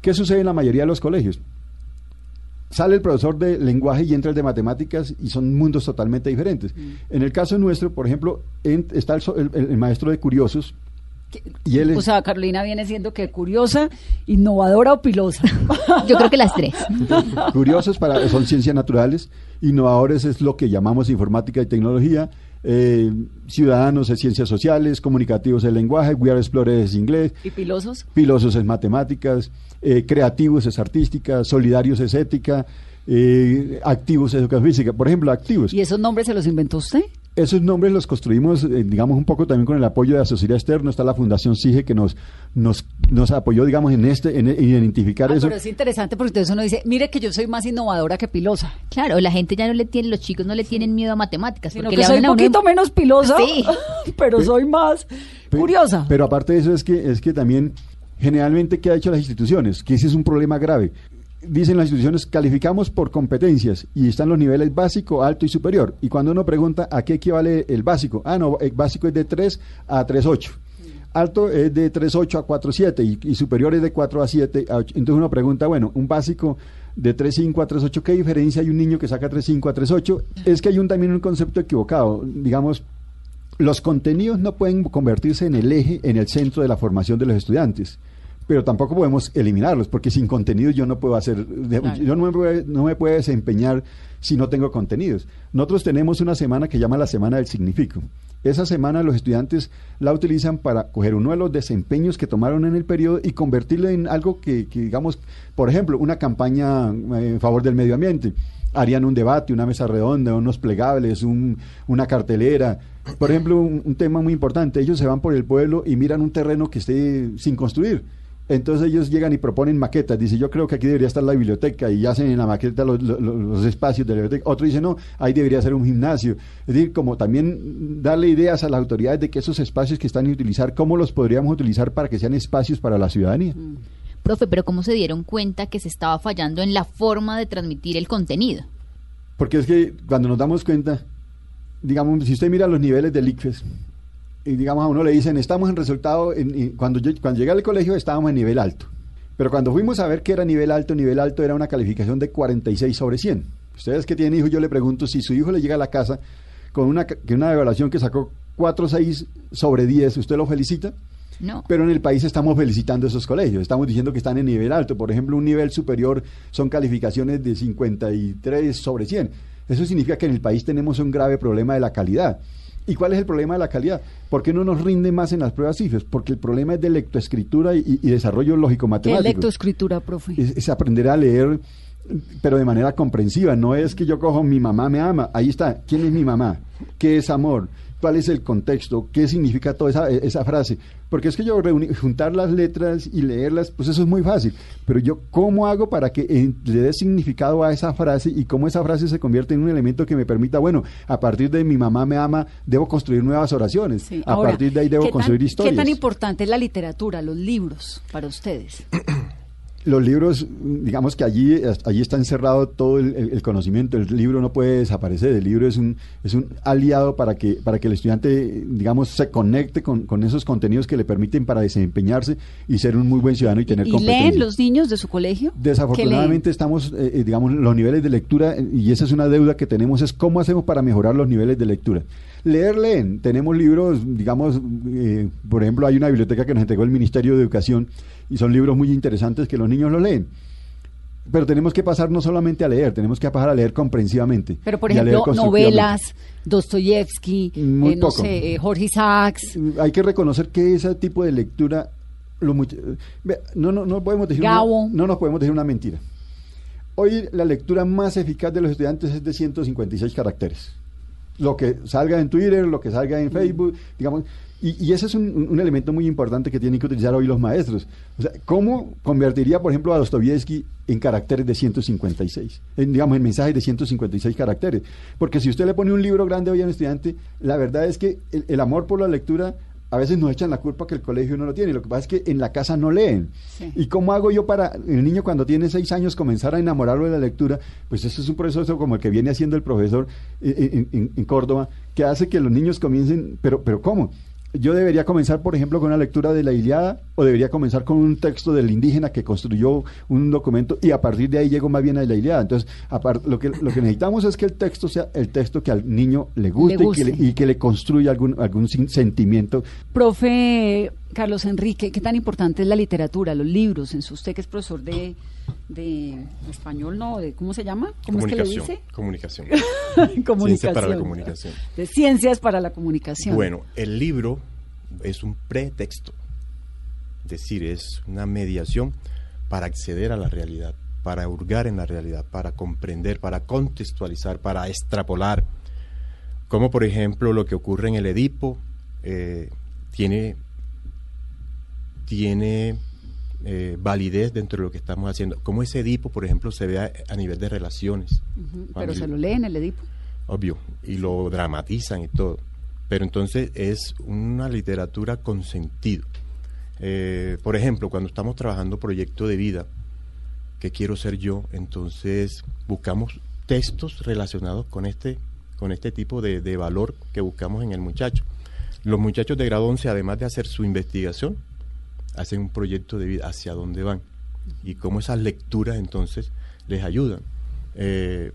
¿qué sucede en la mayoría de los colegios? Sale el profesor de lenguaje y entra el de matemáticas y son mundos totalmente diferentes. En el caso nuestro, por ejemplo, en- está el, el- el maestro de curiosos y él es, O sea, Carolina viene siendo que curiosa, innovadora o pilosa. *laughs* Yo creo que las tres. curiosos para, son ciencias naturales, innovadores es lo que llamamos informática y tecnología, eh, ciudadanos es ciencias sociales, comunicativos es lenguaje, we are explorers es inglés, ¿Y pilosos? pilosos es matemáticas, eh, creativos es artística, solidarios es ética, eh, activos es educación física. Por ejemplo, activos. ¿Y esos nombres se los inventó usted? Esos nombres los construimos, eh, digamos, un poco también con el apoyo de la sociedad externa. Está la Fundación SIGE que nos, nos, nos apoyó, digamos, en este, en, en identificar Ah, eso. pero es interesante porque entonces uno dice, mire que yo soy más innovadora que pilosa. Claro, la gente ya no le tiene, los chicos no le tienen miedo a matemáticas. Sino porque que le soy un uno poquito menos pilosa, Sí. *laughs* pero soy más curiosa. Pero aparte de eso es que, es que también generalmente ¿qué ha hecho las instituciones? Que ese es un problema grave. Dicen las instituciones, calificamos por competencias y están los niveles básico, alto y superior. Y cuando uno pregunta a qué equivale el básico, ah, no, el básico es de 3 a 3.8. Alto es de 3.8 a 4.7 y, y superior es de 4 a 7 a 8. Entonces uno pregunta, bueno, un básico de 3.5 a 3.8, ¿qué diferencia hay un niño que saca 3.5 a 3.8? Es que hay un, también un concepto equivocado. Digamos, los contenidos no pueden convertirse en el eje, en el centro de la formación de los estudiantes. Pero tampoco podemos eliminarlos, porque sin contenido yo no puedo hacer, Claro. yo no me, puedo, no me puedo desempeñar si no tengo contenidos. Nosotros tenemos una semana que llama la Semana del Significo. Esa semana los estudiantes la utilizan para coger uno de los desempeños que tomaron en el periodo y convertirlo en algo que, que, digamos, por ejemplo, una campaña eh, en favor del medio ambiente. Harían un debate, una mesa redonda, unos plegables, un- una cartelera. Por ejemplo, un, un tema muy importante, ellos se van por el pueblo y miran un terreno que esté sin construir. Entonces ellos llegan y proponen maquetas. Dice, yo creo que aquí debería estar la biblioteca y hacen en la maqueta los, los- los espacios de la biblioteca. Otro dice, no, ahí debería ser un gimnasio. Es decir, como también darle ideas a las autoridades de que esos espacios que están y utilizar, cómo los podríamos utilizar para que sean espacios para la ciudadanía. Profe, pero ¿cómo se dieron cuenta que se estaba fallando en la forma de transmitir el contenido? Porque es que cuando nos damos cuenta, digamos, si usted mira los niveles del ICFES, digamos a uno le dicen, estamos en resultado, en- cuando, yo, cuando llegué al colegio estábamos en nivel alto. Pero cuando fuimos a ver qué era nivel alto, nivel alto era una calificación de 46 sobre 100. Ustedes que tienen hijos, yo le pregunto si su hijo le llega a la casa con una, que una evaluación que sacó 4,6 sobre 10, ¿usted lo felicita? No. Pero en el país estamos felicitando esos colegios, estamos diciendo que están en nivel alto. Por ejemplo, un nivel superior son calificaciones de 53 sobre 100. Eso significa que en el país tenemos un grave problema de la calidad. ¿Y cuál es el problema de la calidad? ¿Por qué no nos rinde más en las pruebas CIFES? Porque el problema es de lectoescritura y, y desarrollo ¿Qué lógico-matemático. lectoescritura, profe? Es, es aprender a leer, pero de manera comprensiva. No es que yo cojo mi mamá me ama. Ahí está. ¿Quién es mi mamá? ¿Qué es amor? ¿Cuál es el contexto? ¿Qué significa toda esa, esa frase? Porque es que yo reuni- juntar las letras y leerlas, pues eso es muy fácil. Pero yo, ¿cómo hago para que eh, le dé significado a esa frase y cómo esa frase se convierte en un elemento que me permita, bueno, a partir de mi mamá me ama, debo construir nuevas oraciones. Sí. A Ahora, partir de ahí debo ¿qué tan- construir historias. ¿Qué tan importante es la literatura, los libros, para ustedes? *clears throat* Los libros, digamos que allí, allí está encerrado todo el, conocimiento. El libro no puede desaparecer. El libro es un, es un aliado para que, para que el estudiante, digamos, se conecte con, con esos contenidos que le permiten para desempeñarse y ser un muy buen ciudadano y tener ¿Y competencia. leen los niños de su colegio? ¿Qué Desafortunadamente estamos, eh, eh, digamos, los niveles de lectura, eh, y esa es una deuda que tenemos, es cómo hacemos para mejorar los niveles de lectura. Leer, leen. Tenemos libros, digamos, eh, por ejemplo, hay una biblioteca que nos entregó el Ministerio de Educación y son libros muy interesantes que los niños los leen. Pero tenemos que pasar no solamente a leer, tenemos que pasar a leer comprensivamente. Pero, por ejemplo, novelas, Dostoyevsky, Muy eh, no poco. sé, eh, Jorge Isaacs, Hay que reconocer que ese tipo de lectura, lo much- Ve, no, no, no podemos decir una, no nos podemos decir una mentira. Hoy la lectura más eficaz de los estudiantes es de 156 caracteres. Lo que salga en Twitter, lo que salga en Facebook, digamos. Y, y ese es un, elemento muy importante que tienen que utilizar hoy los maestros. O sea, ¿cómo convertiría, por ejemplo, a Dostoyevsky en caracteres de 156? En, digamos, en mensajes de 156 caracteres. Porque si usted le pone un libro grande hoy a un estudiante, la verdad es que el, el amor por la lectura a veces nos echan la culpa que el colegio no lo tiene. Lo que pasa es que en la casa no leen. Sí. ¿Y cómo hago yo para el niño cuando tiene seis años comenzar a enamorarlo de la lectura? Pues eso es un proceso como el que viene haciendo el profesor eh, en, en- en Córdoba, que hace que los niños comiencen, pero, pero ¿cómo? Yo debería comenzar, por ejemplo, con una lectura de la Iliada o debería comenzar con un texto del indígena que construyó un documento y a partir de ahí llego más bien a la Iliada. Entonces, lo, que, lo que necesitamos es que el texto sea el texto que al niño le guste, Le Y, que le, y que le construya algún, algún sentimiento Profe Carlos Enrique, ¿qué tan importante es la literatura, los libros? En su, usted que es profesor de, de español, ¿no? De, ¿Cómo se llama? ¿Cómo es que le Comunicación. dice? Comunicación. *laughs* comunicación. Ciencias para la comunicación. De ciencias para la comunicación. Bueno, el libro es un pretexto. Es decir, es una mediación para acceder a la realidad, para hurgar en la realidad, para comprender, para contextualizar, para extrapolar. Como por ejemplo lo que ocurre en el Edipo eh, tiene, tiene eh, validez dentro de lo que estamos haciendo. Como ese Edipo, por ejemplo, se ve a, a nivel de relaciones. Pero se lo lee en el Edipo. obvio, y lo dramatizan y todo. Pero entonces es una literatura con sentido. Eh, por ejemplo, cuando estamos trabajando proyecto de vida, que quiero ser yo, entonces buscamos textos relacionados con este, con este tipo de, de valor que buscamos en el muchacho. Los muchachos de grado 11, además de hacer su investigación, hacen un proyecto de vida hacia dónde van y cómo esas lecturas entonces les ayudan. Eh,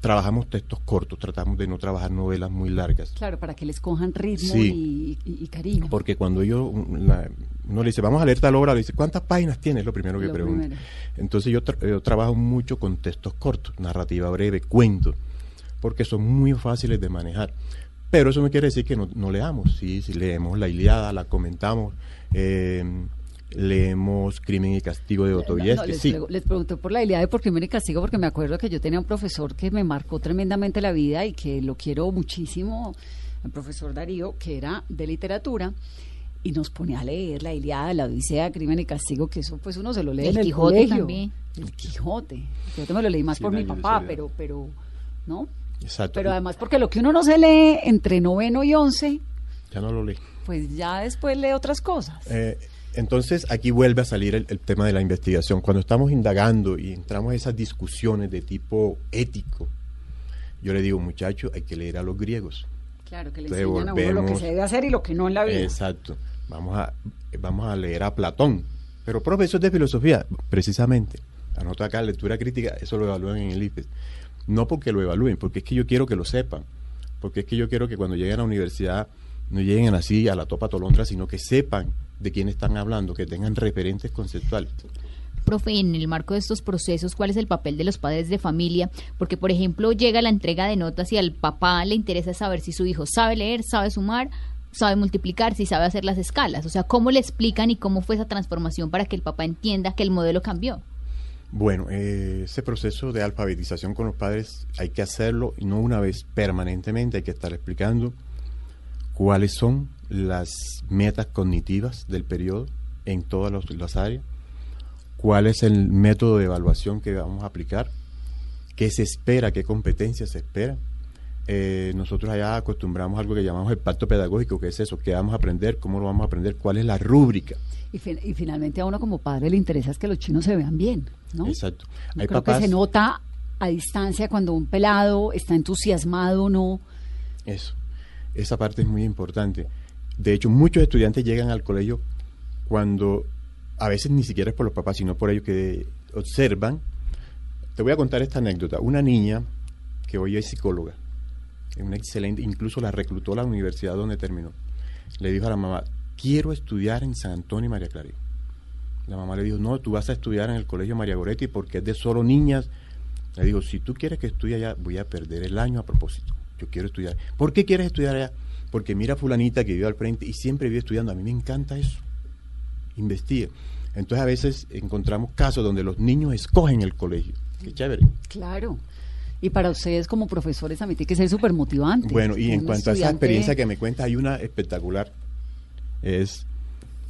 trabajamos textos cortos, tratamos de no trabajar novelas muy largas. Claro, para que les cojan ritmo Sí. y, y- y cariño. Porque cuando yo, la- uno le dice, vamos a leer tal obra, le dice, ¿cuántas páginas tiene? Es lo primero que pregunta. Entonces yo, tra- yo trabajo mucho con textos cortos, narrativa breve, cuentos, porque son muy fáciles de manejar. Pero eso no quiere decir que no, no leamos, sí, sí, leemos La Iliada, la comentamos, eh, leemos Crimen y Castigo de No, Dostoyevsky, les, sí. les por la idea de por crimen y castigo porque me acuerdo que yo tenía un profesor que me marcó tremendamente la vida y que lo quiero muchísimo, el profesor Darío, que era de literatura y nos ponía a leer la Iliada, la Odisea, Crimen y Castigo, que eso pues uno se lo lee El en el Quijote colegio. también. El Quijote. El Quijote me lo leí más por mi papá, pero, pero, ¿no? Exacto. Pero además porque lo que uno no se lee entre noveno y once, ya no lo leí. Pues ya después lee otras cosas. Eh, entonces aquí vuelve a salir el, el tema de la investigación. Cuando estamos indagando y entramos a esas discusiones de tipo ético, yo le digo, muchacho, hay que leer a los griegos. Claro, que le Entonces enseñan a uno lo que se debe hacer y lo que no en la vida. Exacto. Vamos a, vamos a leer a Platón. Pero profesor de filosofía, precisamente. Anota acá lectura crítica, eso lo evalúan en el IFES. No porque lo evalúen, porque es que yo quiero que lo sepan. Porque es que yo quiero que cuando lleguen a la universidad no lleguen así a la topa tolondra, sino que sepan de quién están hablando, que tengan referentes conceptuales. Profe, en el marco de estos procesos, ¿cuál es el papel de los padres de familia? Porque, por ejemplo, llega la entrega de notas y al papá le interesa saber si su hijo sabe leer, sabe sumar, sabe multiplicar, si sabe hacer las escalas. O sea, ¿cómo le explican y cómo fue esa transformación para que el papá entienda que el modelo cambió? Bueno, eh, ese proceso de alfabetización con los padres hay que hacerlo, y no una vez, permanentemente, hay que estar explicando cuáles son las metas cognitivas del periodo en todas los- las áreas, cuál es el método de evaluación que vamos a aplicar, qué se espera, qué competencias se esperan. Eh, nosotros allá acostumbramos algo que llamamos el pacto pedagógico, que es eso, qué vamos a aprender, cómo lo vamos a aprender, cuál es la rúbrica. Y, fin- y finalmente a uno como padre le interesa es que los chinos se vean bien, ¿no? Exacto. Yo Hay creo papás- que se nota a distancia cuando un pelado está entusiasmado o no. Eso, esa parte es muy importante. De hecho, muchos estudiantes llegan al colegio cuando, a veces ni siquiera es por los papás, sino por ellos que observan. Te voy a contar esta anécdota. Una niña que hoy es psicóloga, una excelente, incluso la reclutó la universidad donde terminó. Le dijo a la mamá, quiero estudiar en San Antonio y María Clarín. La mamá le dijo, no, tú vas a estudiar en el colegio María Goretti porque es de solo niñas. Le digo, si tú quieres que estudie allá, voy a perder el año a propósito. Yo quiero estudiar. ¿Por qué quieres estudiar allá? Porque mira a fulanita que vive al frente y siempre vive estudiando. A mí me encanta eso. Investiga. Entonces a veces encontramos casos donde los niños escogen el colegio. Qué chévere. Claro. Y para ustedes como profesores también tiene que ser súper motivante. Bueno, y en cuanto a esa experiencia que me cuenta, hay una espectacular. Es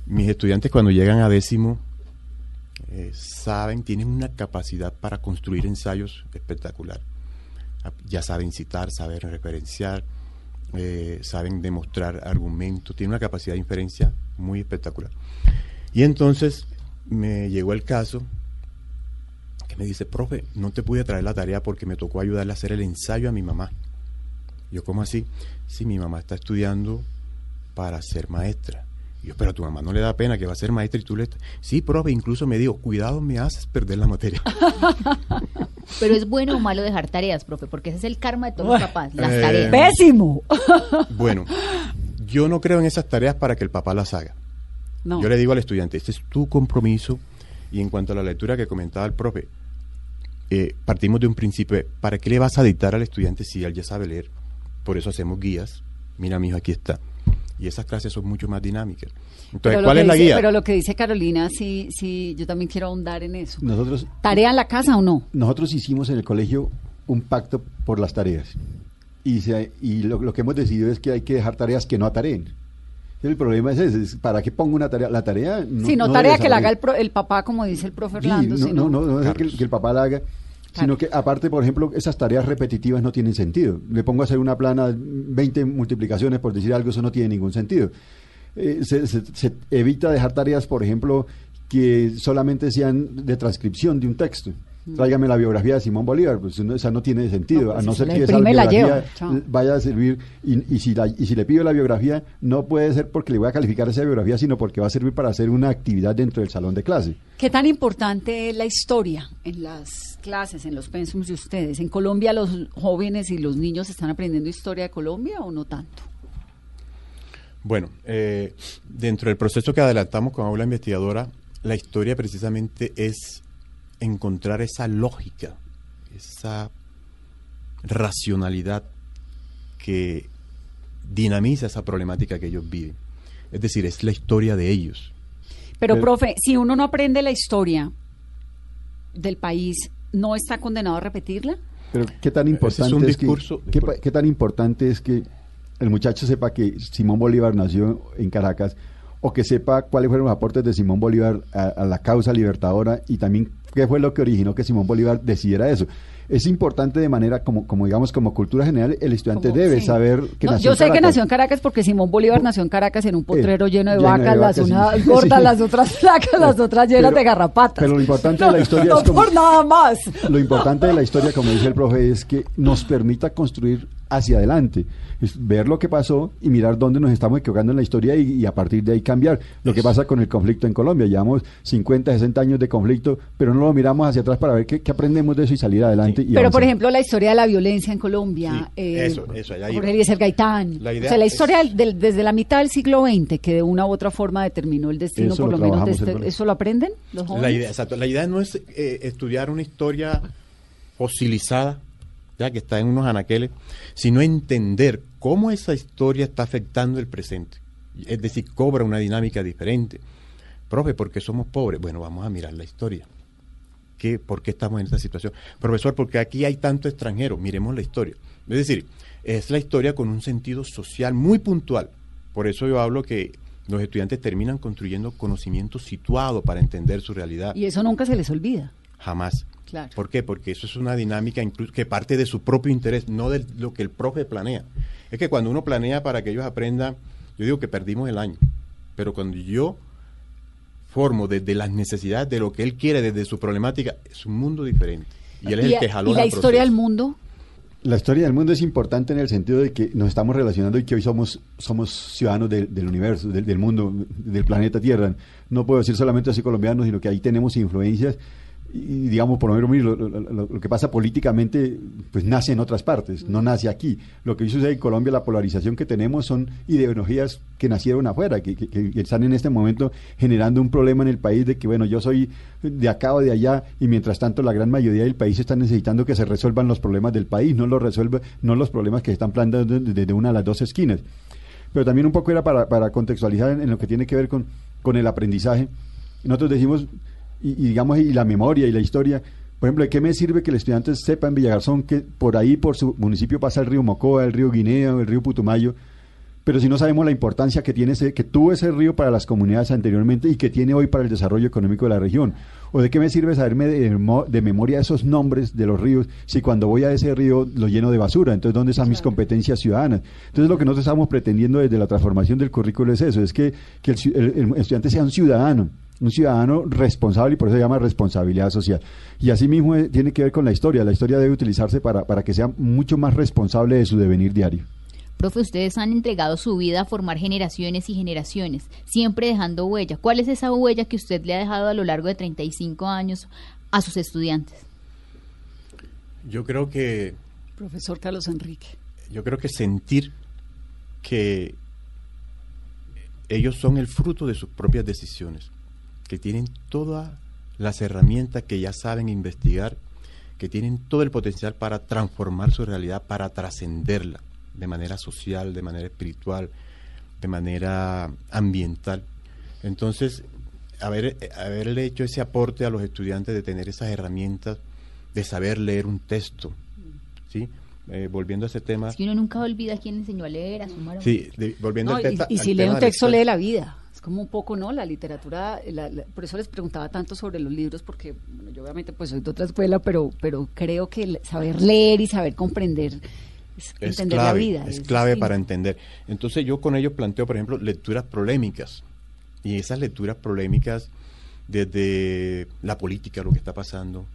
mis estudiantes cuando llegan a décimo eh, saben, tienen una capacidad para construir ensayos espectacular. Ya saben citar, saben referenciar, eh, saben demostrar argumentos, tienen una capacidad de inferencia muy espectacular. Y entonces me llegó el caso que me dice, profe, no te pude traer la tarea porque me tocó ayudarle a hacer el ensayo a mi mamá. Yo, ¿cómo así? Sí, mi mamá está estudiando para ser maestra. Y yo, pero a tu mamá no le da pena que va a ser maestra y tú le... est-". Sí, profe, incluso me dijo, cuidado, me haces perder la materia. *laughs* Pero es bueno o malo dejar tareas, profe, porque ese es el karma de todos los papás, las Eh, tareas. ¡Pésimo! *laughs* bueno, yo no creo en esas tareas para que el papá las haga. No. Yo le digo al estudiante, este es tu compromiso. Y en cuanto a la lectura que comentaba el profe, eh, partimos de un principio, ¿para qué le vas a dictar al estudiante si él ya sabe leer? Por eso hacemos guías. Mira, mi hijo, aquí está. Y esas clases son mucho más dinámicas. Entonces, Pero lo ¿cuál que es la dice- guía? Pero lo que dice Carolina, sí, sí, yo también quiero ahondar en eso. Nosotros, ¿Tarea en la casa o no? nosotros hicimos en el colegio un pacto por las tareas. Y, se- y lo, lo que hemos decidido es que hay que dejar tareas que no atareen. El problema es ese, es ¿para qué pongo una tarea? La tarea no, sí, no, no tarea que la haga el, pro- el papá, como dice el profe Sí, Orlando. no, sino- no, no, no es que, Carlos. el- que el papá la haga, sino que aparte, por ejemplo, esas tareas repetitivas no tienen sentido. Le pongo a hacer una plana, 20 multiplicaciones por decir algo, eso no tiene ningún sentido. Eh, se, se- se evita dejar tareas, por ejemplo, que solamente sean de transcripción de un texto. Tráigame la biografía de Simón Bolívar, pues uno- esa no tiene sentido, No, pues a no ser que esa la biografía vaya a servir, y, y si la- y si le pido la biografía, no puede ser porque le voy a calificar esa biografía, sino porque va a servir para hacer una actividad dentro del salón de clase. ¿Qué tan importante es la historia en las clases, en los pensums de ustedes? ¿En Colombia los jóvenes y los niños están aprendiendo historia de Colombia o no tanto? Bueno, eh, dentro del proceso que adelantamos con Aula Investigadora, la historia precisamente es encontrar esa lógica, esa racionalidad que dinamiza esa problemática que ellos viven. Es decir, es la historia de ellos. Pero, Pero- profe, si uno no aprende la historia del país, ¿no está condenado a repetirla? Pero qué tan importante es un que- discurso- qué, tan importante es que el muchacho sepa que Simón Bolívar nació en Caracas o que sepa cuáles fueron los aportes de Simón Bolívar a, a la causa libertadora y también qué fue lo que originó que Simón Bolívar decidiera eso. Es importante de manera como, como digamos como cultura general el estudiante Como- debe sí. saber que No, nació yo sé que nació en Caracas porque Simón Bolívar nació en Caracas en un potrero Eh, lleno de lleno de vacas, las unas sí. gordas, Sí. las *laughs* otras flacas, las otras llenas Pero- de garrapatas. pero lo importante de la historia no es como- por nada más. Lo importante de la historia, como dice el profe, es que nos permita construir hacia adelante, es ver lo que pasó y mirar dónde nos estamos equivocando en la historia y, y a partir de ahí cambiar. Lo que pasa con el conflicto en Colombia, llevamos 50, 60 años de conflicto, pero no lo miramos hacia atrás para ver qué, qué aprendemos de eso y salir adelante. y Pero, por ejemplo, la historia de la violencia en Colombia. Sí, eso, eso, Jorge. Eliezer Gaitán. La idea o sea, la historia del- desde la mitad del siglo XX, que de una u otra forma determinó el destino, Eso por lo lo menos, de trabajamos este-. ¿eso lo aprenden los jóvenes? La idea, exacto. La idea no es eh, estudiar una historia fosilizada, ya que está en unos anaqueles, sino entender cómo esa historia está afectando el presente. Es decir, cobra una dinámica diferente. Profe, ¿por qué somos pobres? Bueno, vamos a mirar la historia. ¿Qué, ¿Por qué estamos en esta situación? Profesor, porque aquí hay tanto extranjero. Miremos la historia. Es decir, es la historia con un sentido social muy puntual. Por eso yo hablo que los estudiantes terminan construyendo conocimiento situado para entender su realidad. Y eso nunca se les olvida. Jamás. Claro. ¿Por qué? Porque eso es una dinámica incluso que parte de su propio interés, no de lo que el profe planea. Es que cuando uno planea para que ellos aprendan, yo digo que perdimos el año. Pero cuando yo formo desde las necesidades de lo que él quiere, desde su problemática, es un mundo diferente. Y él es y, el que jaló y la historia del mundo, La historia del mundo es importante en el sentido de que nos estamos relacionando y que hoy somos, somos ciudadanos del- del universo, del, del mundo, del planeta Tierra. No puedo decir solamente así colombianos, sino que ahí tenemos influencias y digamos, por lo menos, lo, que pasa políticamente, pues nace en otras partes, no nace aquí. Lo que sucede en Colombia, la polarización que tenemos son ideologías que nacieron afuera, que, están en este momento generando un problema en el país de que, bueno, yo soy de acá o de allá y mientras tanto la gran mayoría del país está necesitando que se resuelvan los problemas del país, no los resuelve, no los problemas que se están planteando desde una de las dos esquinas. Pero también un poco era para, para contextualizar en, en lo que tiene que ver con, con el aprendizaje. Nosotros decimos, y, y digamos, y la memoria y la historia, por ejemplo, ¿de qué me sirve que el estudiante sepa en Villagarzón que por ahí, por su municipio, pasa el río Mocoa, el río Guinea, el río Putumayo? Pero si no sabemos la importancia que tiene ese, que tuvo ese río para las comunidades anteriormente y que tiene hoy para el desarrollo económico de la región. ¿O de qué me sirve saberme de, mo- de memoria esos nombres de los ríos si cuando voy a ese río lo lleno de basura? Entonces, ¿dónde están mis competencias ciudadanas? Entonces, lo que nosotros estamos pretendiendo desde la transformación del currículo es eso, es que, que el, ci- el- el estudiante sea un ciudadano, un ciudadano responsable y por eso se llama responsabilidad social. Y asimismo eh, tiene que ver con la historia. La historia debe utilizarse para, para que sea mucho más responsable de su devenir diario. Profe, ustedes han entregado su vida a formar generaciones y generaciones, siempre dejando huella. ¿Cuál es esa huella que usted le ha dejado a lo largo de 35 años a sus estudiantes? Yo creo que profesor Carlos Enrique. yo creo que sentir que ellos son el fruto de sus propias decisiones, que tienen todas las herramientas que ya saben investigar, que tienen todo el potencial para transformar su realidad, para trascenderla de manera social, de manera espiritual, de manera ambiental. Entonces, haber, haberle hecho ese aporte a los estudiantes de tener esas herramientas, de saber leer un texto, ¿sí? Eh, volviendo a ese tema, Es que uno nunca olvida quién enseñó a leer, a sumar. sí, de- volviendo No, al y, y al si lee un texto, lee la vida. Es como un poco, ¿no? La literatura, la- la- por eso les preguntaba tanto sobre los libros, porque bueno, yo obviamente pues soy de otra escuela, pero, pero creo que saber leer y saber comprender es, es entender clave, la vida. es clave distinto. para entender. Entonces yo con ellos planteo, por ejemplo, lecturas polémicas. Y esas lecturas polémicas desde la política, lo que está pasando,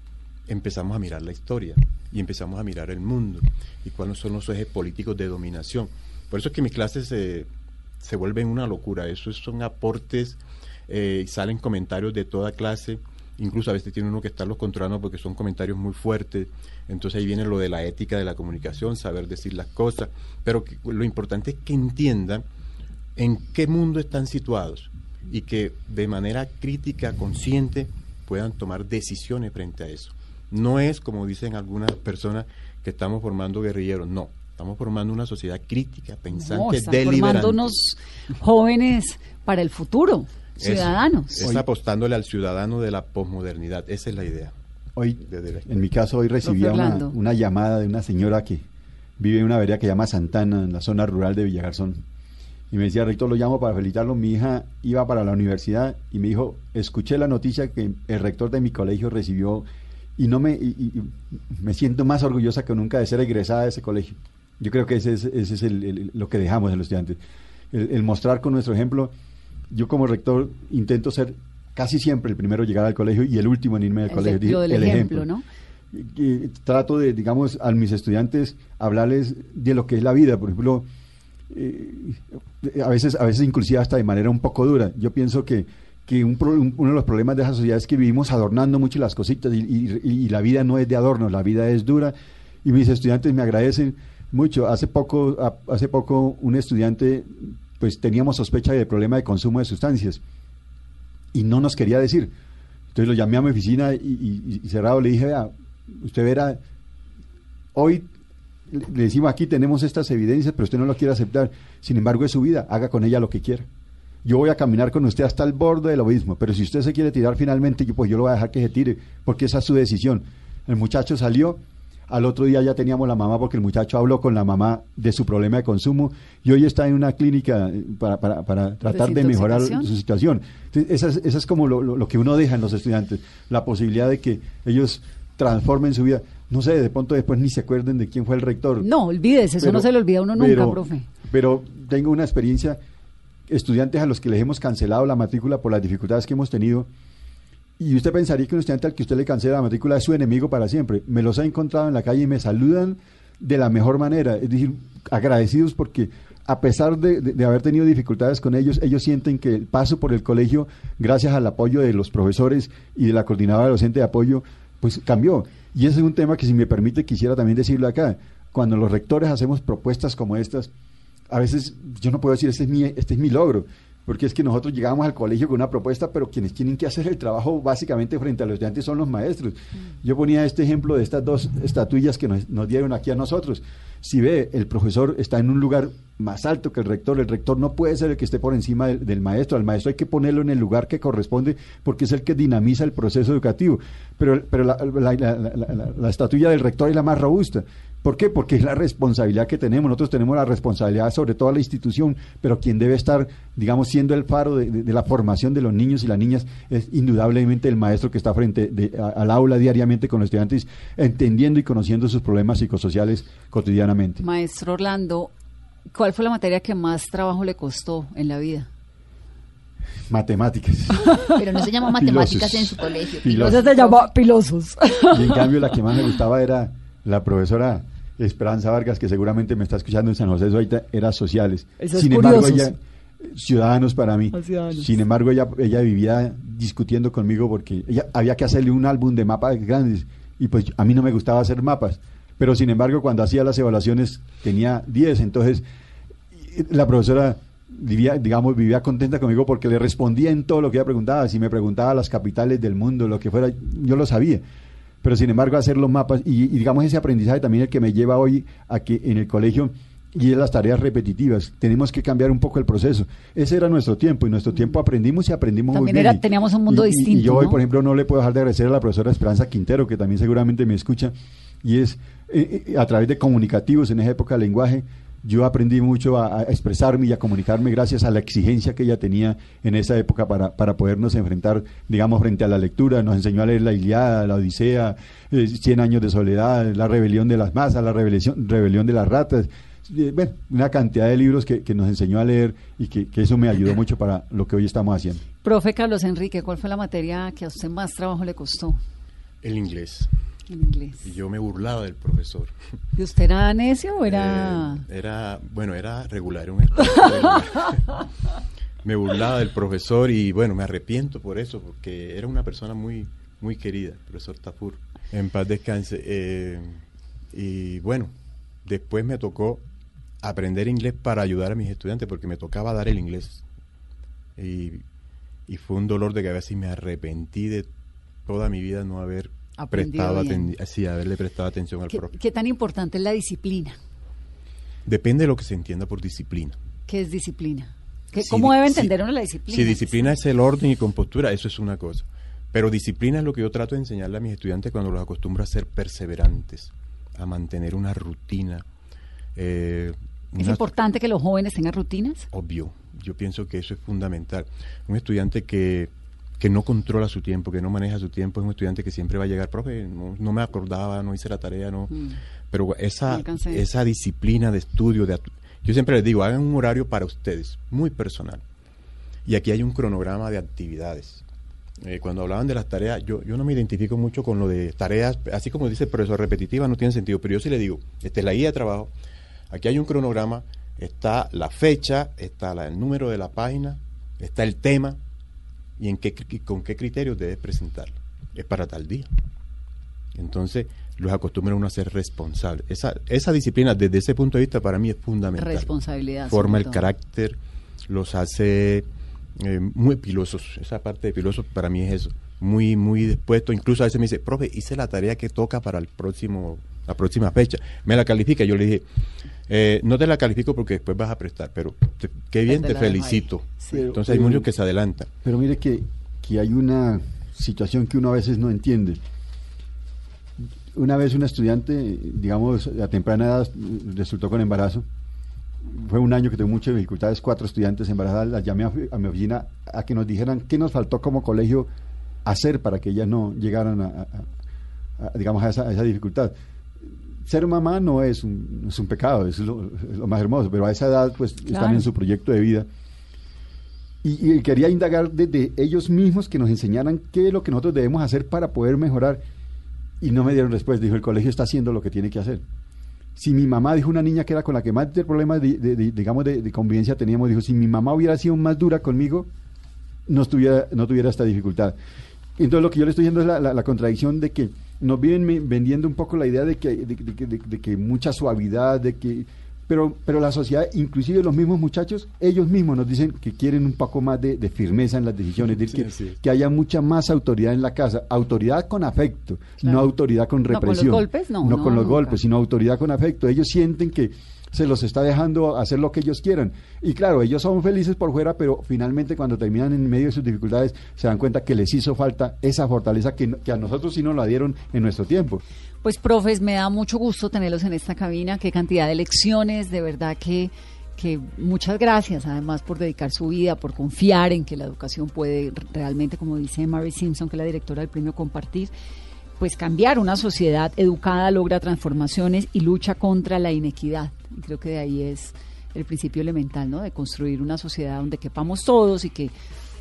empezamos a mirar la historia y empezamos a mirar el mundo y cuáles son los ejes políticos de dominación. Por eso es que mis clases se, se vuelven una locura. Esos son aportes, eh, salen comentarios de toda clase. Incluso a veces tiene uno que estarlos controlando porque son comentarios muy fuertes. Entonces ahí viene lo de la ética de la comunicación, saber decir las cosas. Pero lo importante es que entiendan en qué mundo están situados y que de manera crítica, consciente, puedan tomar decisiones frente a eso. No es, como dicen algunas personas, que estamos formando guerrilleros, no. Estamos formando una sociedad crítica, No, pensante, están deliberante. formando unos jóvenes para el futuro, Eso. ciudadanos. Es apostándole al ciudadano de la posmodernidad. Esa es la idea. Hoy, en mi caso, hoy recibía una, llamada de una señora que vive en una vereda que se llama Santana, en la zona rural de Villagarzón. Y me decía, rector, lo llamo para felicitarlo. Mi hija iba para la universidad y me dijo, escuché la noticia que el rector de mi colegio recibió y no me y me siento más orgullosa que nunca de ser egresada de ese colegio. Yo creo que ese es, ese es el- el- lo que dejamos en los estudiantes. El, el mostrar con nuestro ejemplo. Yo como rector intento ser casi siempre el primero en llegar al colegio y el último en irme El colegio. de- lo del el ejemplo, ¿no? que trato de, digamos, a mis estudiantes hablarles de lo que es la vida. Por ejemplo, eh, a veces, a veces inclusive hasta de manera un poco dura. Yo pienso que, que un pro- un- uno de los problemas de esa sociedad es que vivimos adornando mucho las cositas y, y- y la vida no es de adorno, la vida es dura. Y mis estudiantes me agradecen mucho. Hace poco, hace poco un estudiante, pues teníamos sospecha de problema de consumo de sustancias y no nos quería decir. Entonces lo llamé a mi oficina y, y- y cerrado le dije, vea, usted verá, hoy le decimos aquí tenemos estas evidencias, pero usted no lo quiere aceptar. Sin embargo, es su vida, haga con ella lo que quiera. Yo voy a caminar con usted hasta el borde del abismo, pero si usted se quiere tirar finalmente, yo, pues yo lo voy a dejar que se tire, porque esa es su decisión. El muchacho salió, al otro día ya teníamos la mamá, porque el muchacho habló con la mamá de su problema de consumo, y hoy está en una clínica eh, para, para- para tratar de mejorar su situación. Entonces, esa, es, esa es como lo, lo- lo que uno deja en los estudiantes, la posibilidad de que ellos transformen su vida. No sé, de pronto después ni se acuerden de quién fue el rector. No, olvídese, eso Pero- no se le olvida a uno nunca, pero- profe. Pero tengo una experiencia, estudiantes a los que les hemos cancelado la matrícula por las dificultades que hemos tenido, y usted pensaría que un estudiante al que usted le cancela la matrícula es su enemigo para siempre. Me los he encontrado en la calle y me saludan de la mejor manera, es decir, agradecidos porque a pesar de, de- de haber tenido dificultades con ellos, ellos sienten que el paso por el colegio, gracias al apoyo de los profesores y de la coordinadora docente de apoyo, pues cambió. Y ese es un tema que si me permite quisiera también decirlo acá. Cuando los rectores hacemos propuestas como estas, a veces yo no puedo decir este es mi, este es mi logro, porque es que nosotros llegamos al colegio con una propuesta, pero quienes tienen que hacer el trabajo básicamente frente a los estudiantes son los maestros. Yo ponía este ejemplo de estas dos estatuillas que nos, nos dieron aquí a nosotros. Si ve, el profesor está en un lugar más alto que el rector, el rector no puede ser el que esté por encima del, del maestro, al maestro hay que ponerlo en el lugar que corresponde porque es el que dinamiza el proceso educativo. Pero, pero la, la- la- la- la- la estatuilla del rector es la más robusta. ¿Por qué? Porque es la responsabilidad que tenemos. Nosotros tenemos la responsabilidad sobre toda la institución, pero quien debe estar, digamos, siendo el faro de, de- de la formación de los niños y las niñas es indudablemente el maestro que está frente de- a- al aula diariamente con los estudiantes, entendiendo y conociendo sus problemas psicosociales cotidianamente. Maestro Orlando, ¿cuál fue la materia que más trabajo le costó en la vida? Matemáticas. *laughs* Pero no se llama matemáticas en su colegio. Filosos. Ese se llama pilosos. Y en cambio la que más me gustaba era la profesora Esperanza Vargas, que seguramente me está escuchando en San José de Suaita, era sociales. Sin embargo, ella, ciudadanos para mí. Ciudadanos. Sin embargo, ella, ella vivía discutiendo conmigo porque ella, había que hacerle un álbum de mapas grandes y pues a mí no me gustaba hacer mapas. Pero sin embargo, cuando hacía las evaluaciones tenía 10, entonces la profesora vivía, digamos, vivía contenta conmigo porque le respondía en todo lo que ella preguntaba. Si me preguntaba las capitales del mundo, lo que fuera, yo lo sabía. Pero sin embargo, hacer los mapas y, y digamos ese aprendizaje también el que me lleva hoy a que en el colegio y es las tareas repetitivas. Tenemos que cambiar un poco el proceso. Ese era nuestro tiempo y nuestro tiempo aprendimos y aprendimos También muy bien. era- teníamos un mundo y- y- distinto, Y yo hoy, ¿no? por ejemplo, no le puedo dejar de agradecer a la profesora Esperanza Quintero, que también seguramente me escucha, y es eh, eh, a través de comunicativos en esa época de lenguaje, yo aprendí mucho a, a expresarme y a comunicarme gracias a la exigencia que ella tenía en esa época para, para podernos enfrentar, digamos, frente a la lectura. Nos enseñó a leer la Iliada, la Odisea, eh, Cien años de soledad, la rebelión de las masas, la rebelión, rebelión de las ratas. Eh, Bueno, una cantidad de libros que, que nos enseñó a leer y que, que eso me ayudó *clears throat* mucho para lo que hoy estamos haciendo. Profe Carlos Enrique, ¿cuál fue la materia que a usted más trabajo le costó? El inglés. En inglés. Y yo me burlaba del profesor. ¿Y usted era necio o era...? Eh, era, bueno, era regular, un estudiante regular. *laughs* me burlaba del profesor y bueno, me arrepiento por eso, porque era una persona muy, muy querida, el profesor Tafur. En paz descanse. Eh, y bueno, después me tocó aprender inglés para ayudar a mis estudiantes, porque me tocaba dar el inglés. Y, y fue un dolor de cabeza y me arrepentí de toda mi vida no haber Aprendido prestado bien. aten- sí, haberle prestado atención al ¿Qué, profe. qué tan importante es la disciplina? Depende de lo que se entienda por disciplina. ¿Qué es disciplina? ¿Qué- Si ¿Cómo debe si- entender uno la disciplina? Si disciplina es el orden y compostura, eso es una cosa. Pero disciplina es lo que yo trato de enseñarle a mis estudiantes cuando los acostumbro a ser perseverantes, a mantener una rutina. eh, ¿Es una- importante que los jóvenes tengan rutinas? Obvio, yo pienso que eso es fundamental. Un estudiante que, que no controla su tiempo, que no maneja su tiempo, es un estudiante que siempre va a llegar, profe, no, no me acordaba, no hice la tarea, no. Mm. Pero esa, esa disciplina de estudio, de yo siempre les digo, hagan un horario para ustedes, muy personal. Y aquí hay un cronograma de actividades. Eh, cuando hablaban de las tareas, yo, yo no me identifico mucho con lo de tareas, así como dice el profesor, repetitivas no tiene sentido, pero yo sí le digo, esta es la guía de trabajo, aquí hay un cronograma, está la fecha, está la- el número de la página, está el tema y en qué, con qué criterios debes presentarlo. Es para tal día. Entonces, los acostumbra uno a ser responsable. Esa, esa disciplina, desde ese punto de vista, para mí es fundamental. Responsabilidad. Forma el carácter, los hace eh, muy pilosos. Esa parte de pilosos para mí es eso. Muy, muy dispuesto. Incluso a veces me dice, profe, hice la tarea que toca para el próximo, la próxima fecha. Me la califica. Yo le dije, eh, no te la califico porque después vas a prestar, pero te- qué bien, te felicito. Sí. Pero- Entonces hay muchos que se adelantan. Pero mire que, que hay una situación que uno a veces no entiende. Una vez una estudiante, digamos, a temprana edad resultó con embarazo. Fue un año que tuve muchas dificultades, cuatro estudiantes embarazadas. Las llamé a, a mi oficina a que nos dijeran qué nos faltó como colegio hacer para que ellas no llegaran a, a- a- digamos, a esa, a esa dificultad. Ser mamá no es un, no es un pecado, es lo, es lo más hermoso, pero a esa edad pues están en su proyecto de vida. Y, y quería indagar desde ellos mismos que nos enseñaran qué es lo que nosotros debemos hacer para poder mejorar. Y no me dieron respuesta. Dijo, el colegio está haciendo lo que tiene que hacer. Si mi mamá, dijo una niña que era con la que más de problemas, de, de- de- digamos, de, de convivencia teníamos, dijo, si mi mamá hubiera sido más dura conmigo, no tuviera, no tuviera esta dificultad. Entonces lo que yo le estoy diciendo es la, la- la contradicción de que nos viven vendiendo un poco la idea de que, de, de que- de- de que mucha suavidad, de que pero, pero la sociedad, inclusive los mismos muchachos, ellos mismos nos dicen que quieren un poco más de, de firmeza en las decisiones, es decir, Sí, que, que haya mucha más autoridad en la casa, autoridad con afecto, Claro. no autoridad con No, con los represión. golpes, no, no, con los nunca. golpes, sino autoridad con afecto. Ellos sienten que se los está dejando hacer lo que ellos quieran. Y claro, ellos son felices por fuera, pero finalmente cuando terminan en medio de sus dificultades se dan cuenta que les hizo falta esa fortaleza que, a nosotros sí nos la dieron en nuestro tiempo. Pues, profes, me da mucho gusto tenerlos en esta cabina. Qué cantidad de lecciones, de verdad que, que muchas gracias, además, por dedicar su vida, por confiar en que la educación puede realmente, como dice Mary Simpson, que es la directora del premio Compartir, pues cambiar una sociedad educada logra transformaciones y lucha contra la inequidad. Y creo que de ahí es el principio elemental, ¿no? De construir una sociedad donde quepamos todos y que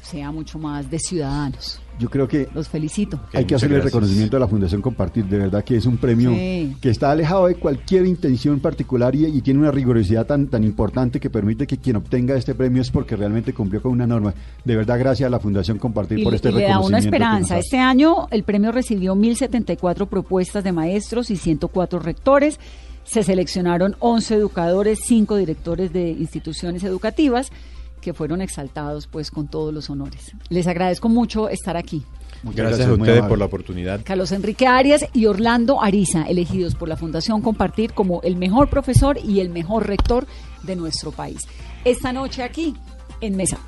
sea mucho más de ciudadanos. Yo creo que Los felicito. Hay que hacerle el gracias. reconocimiento a la Fundación Compartir. De verdad que es un premio Sí. que está alejado de cualquier intención particular y, y tiene una rigurosidad tan, tan importante que permite que quien obtenga este premio es porque realmente cumplió con una norma. De verdad, gracias a la Fundación Compartir y, por este y le da una reconocimiento. esperanza. Este año el premio recibió 1.074 propuestas de maestros y 104 rectores. Se seleccionaron 11 educadores, 5 directores de instituciones educativas que fueron exaltados pues con todos los honores. Les agradezco mucho estar aquí. Muchas Gracias, a ustedes amable. por la oportunidad. Carlos Enrique Arias y Orlando Ariza, elegidos por la Fundación Compartir como el mejor profesor y el mejor rector de nuestro país. Esta noche aquí en Mesa.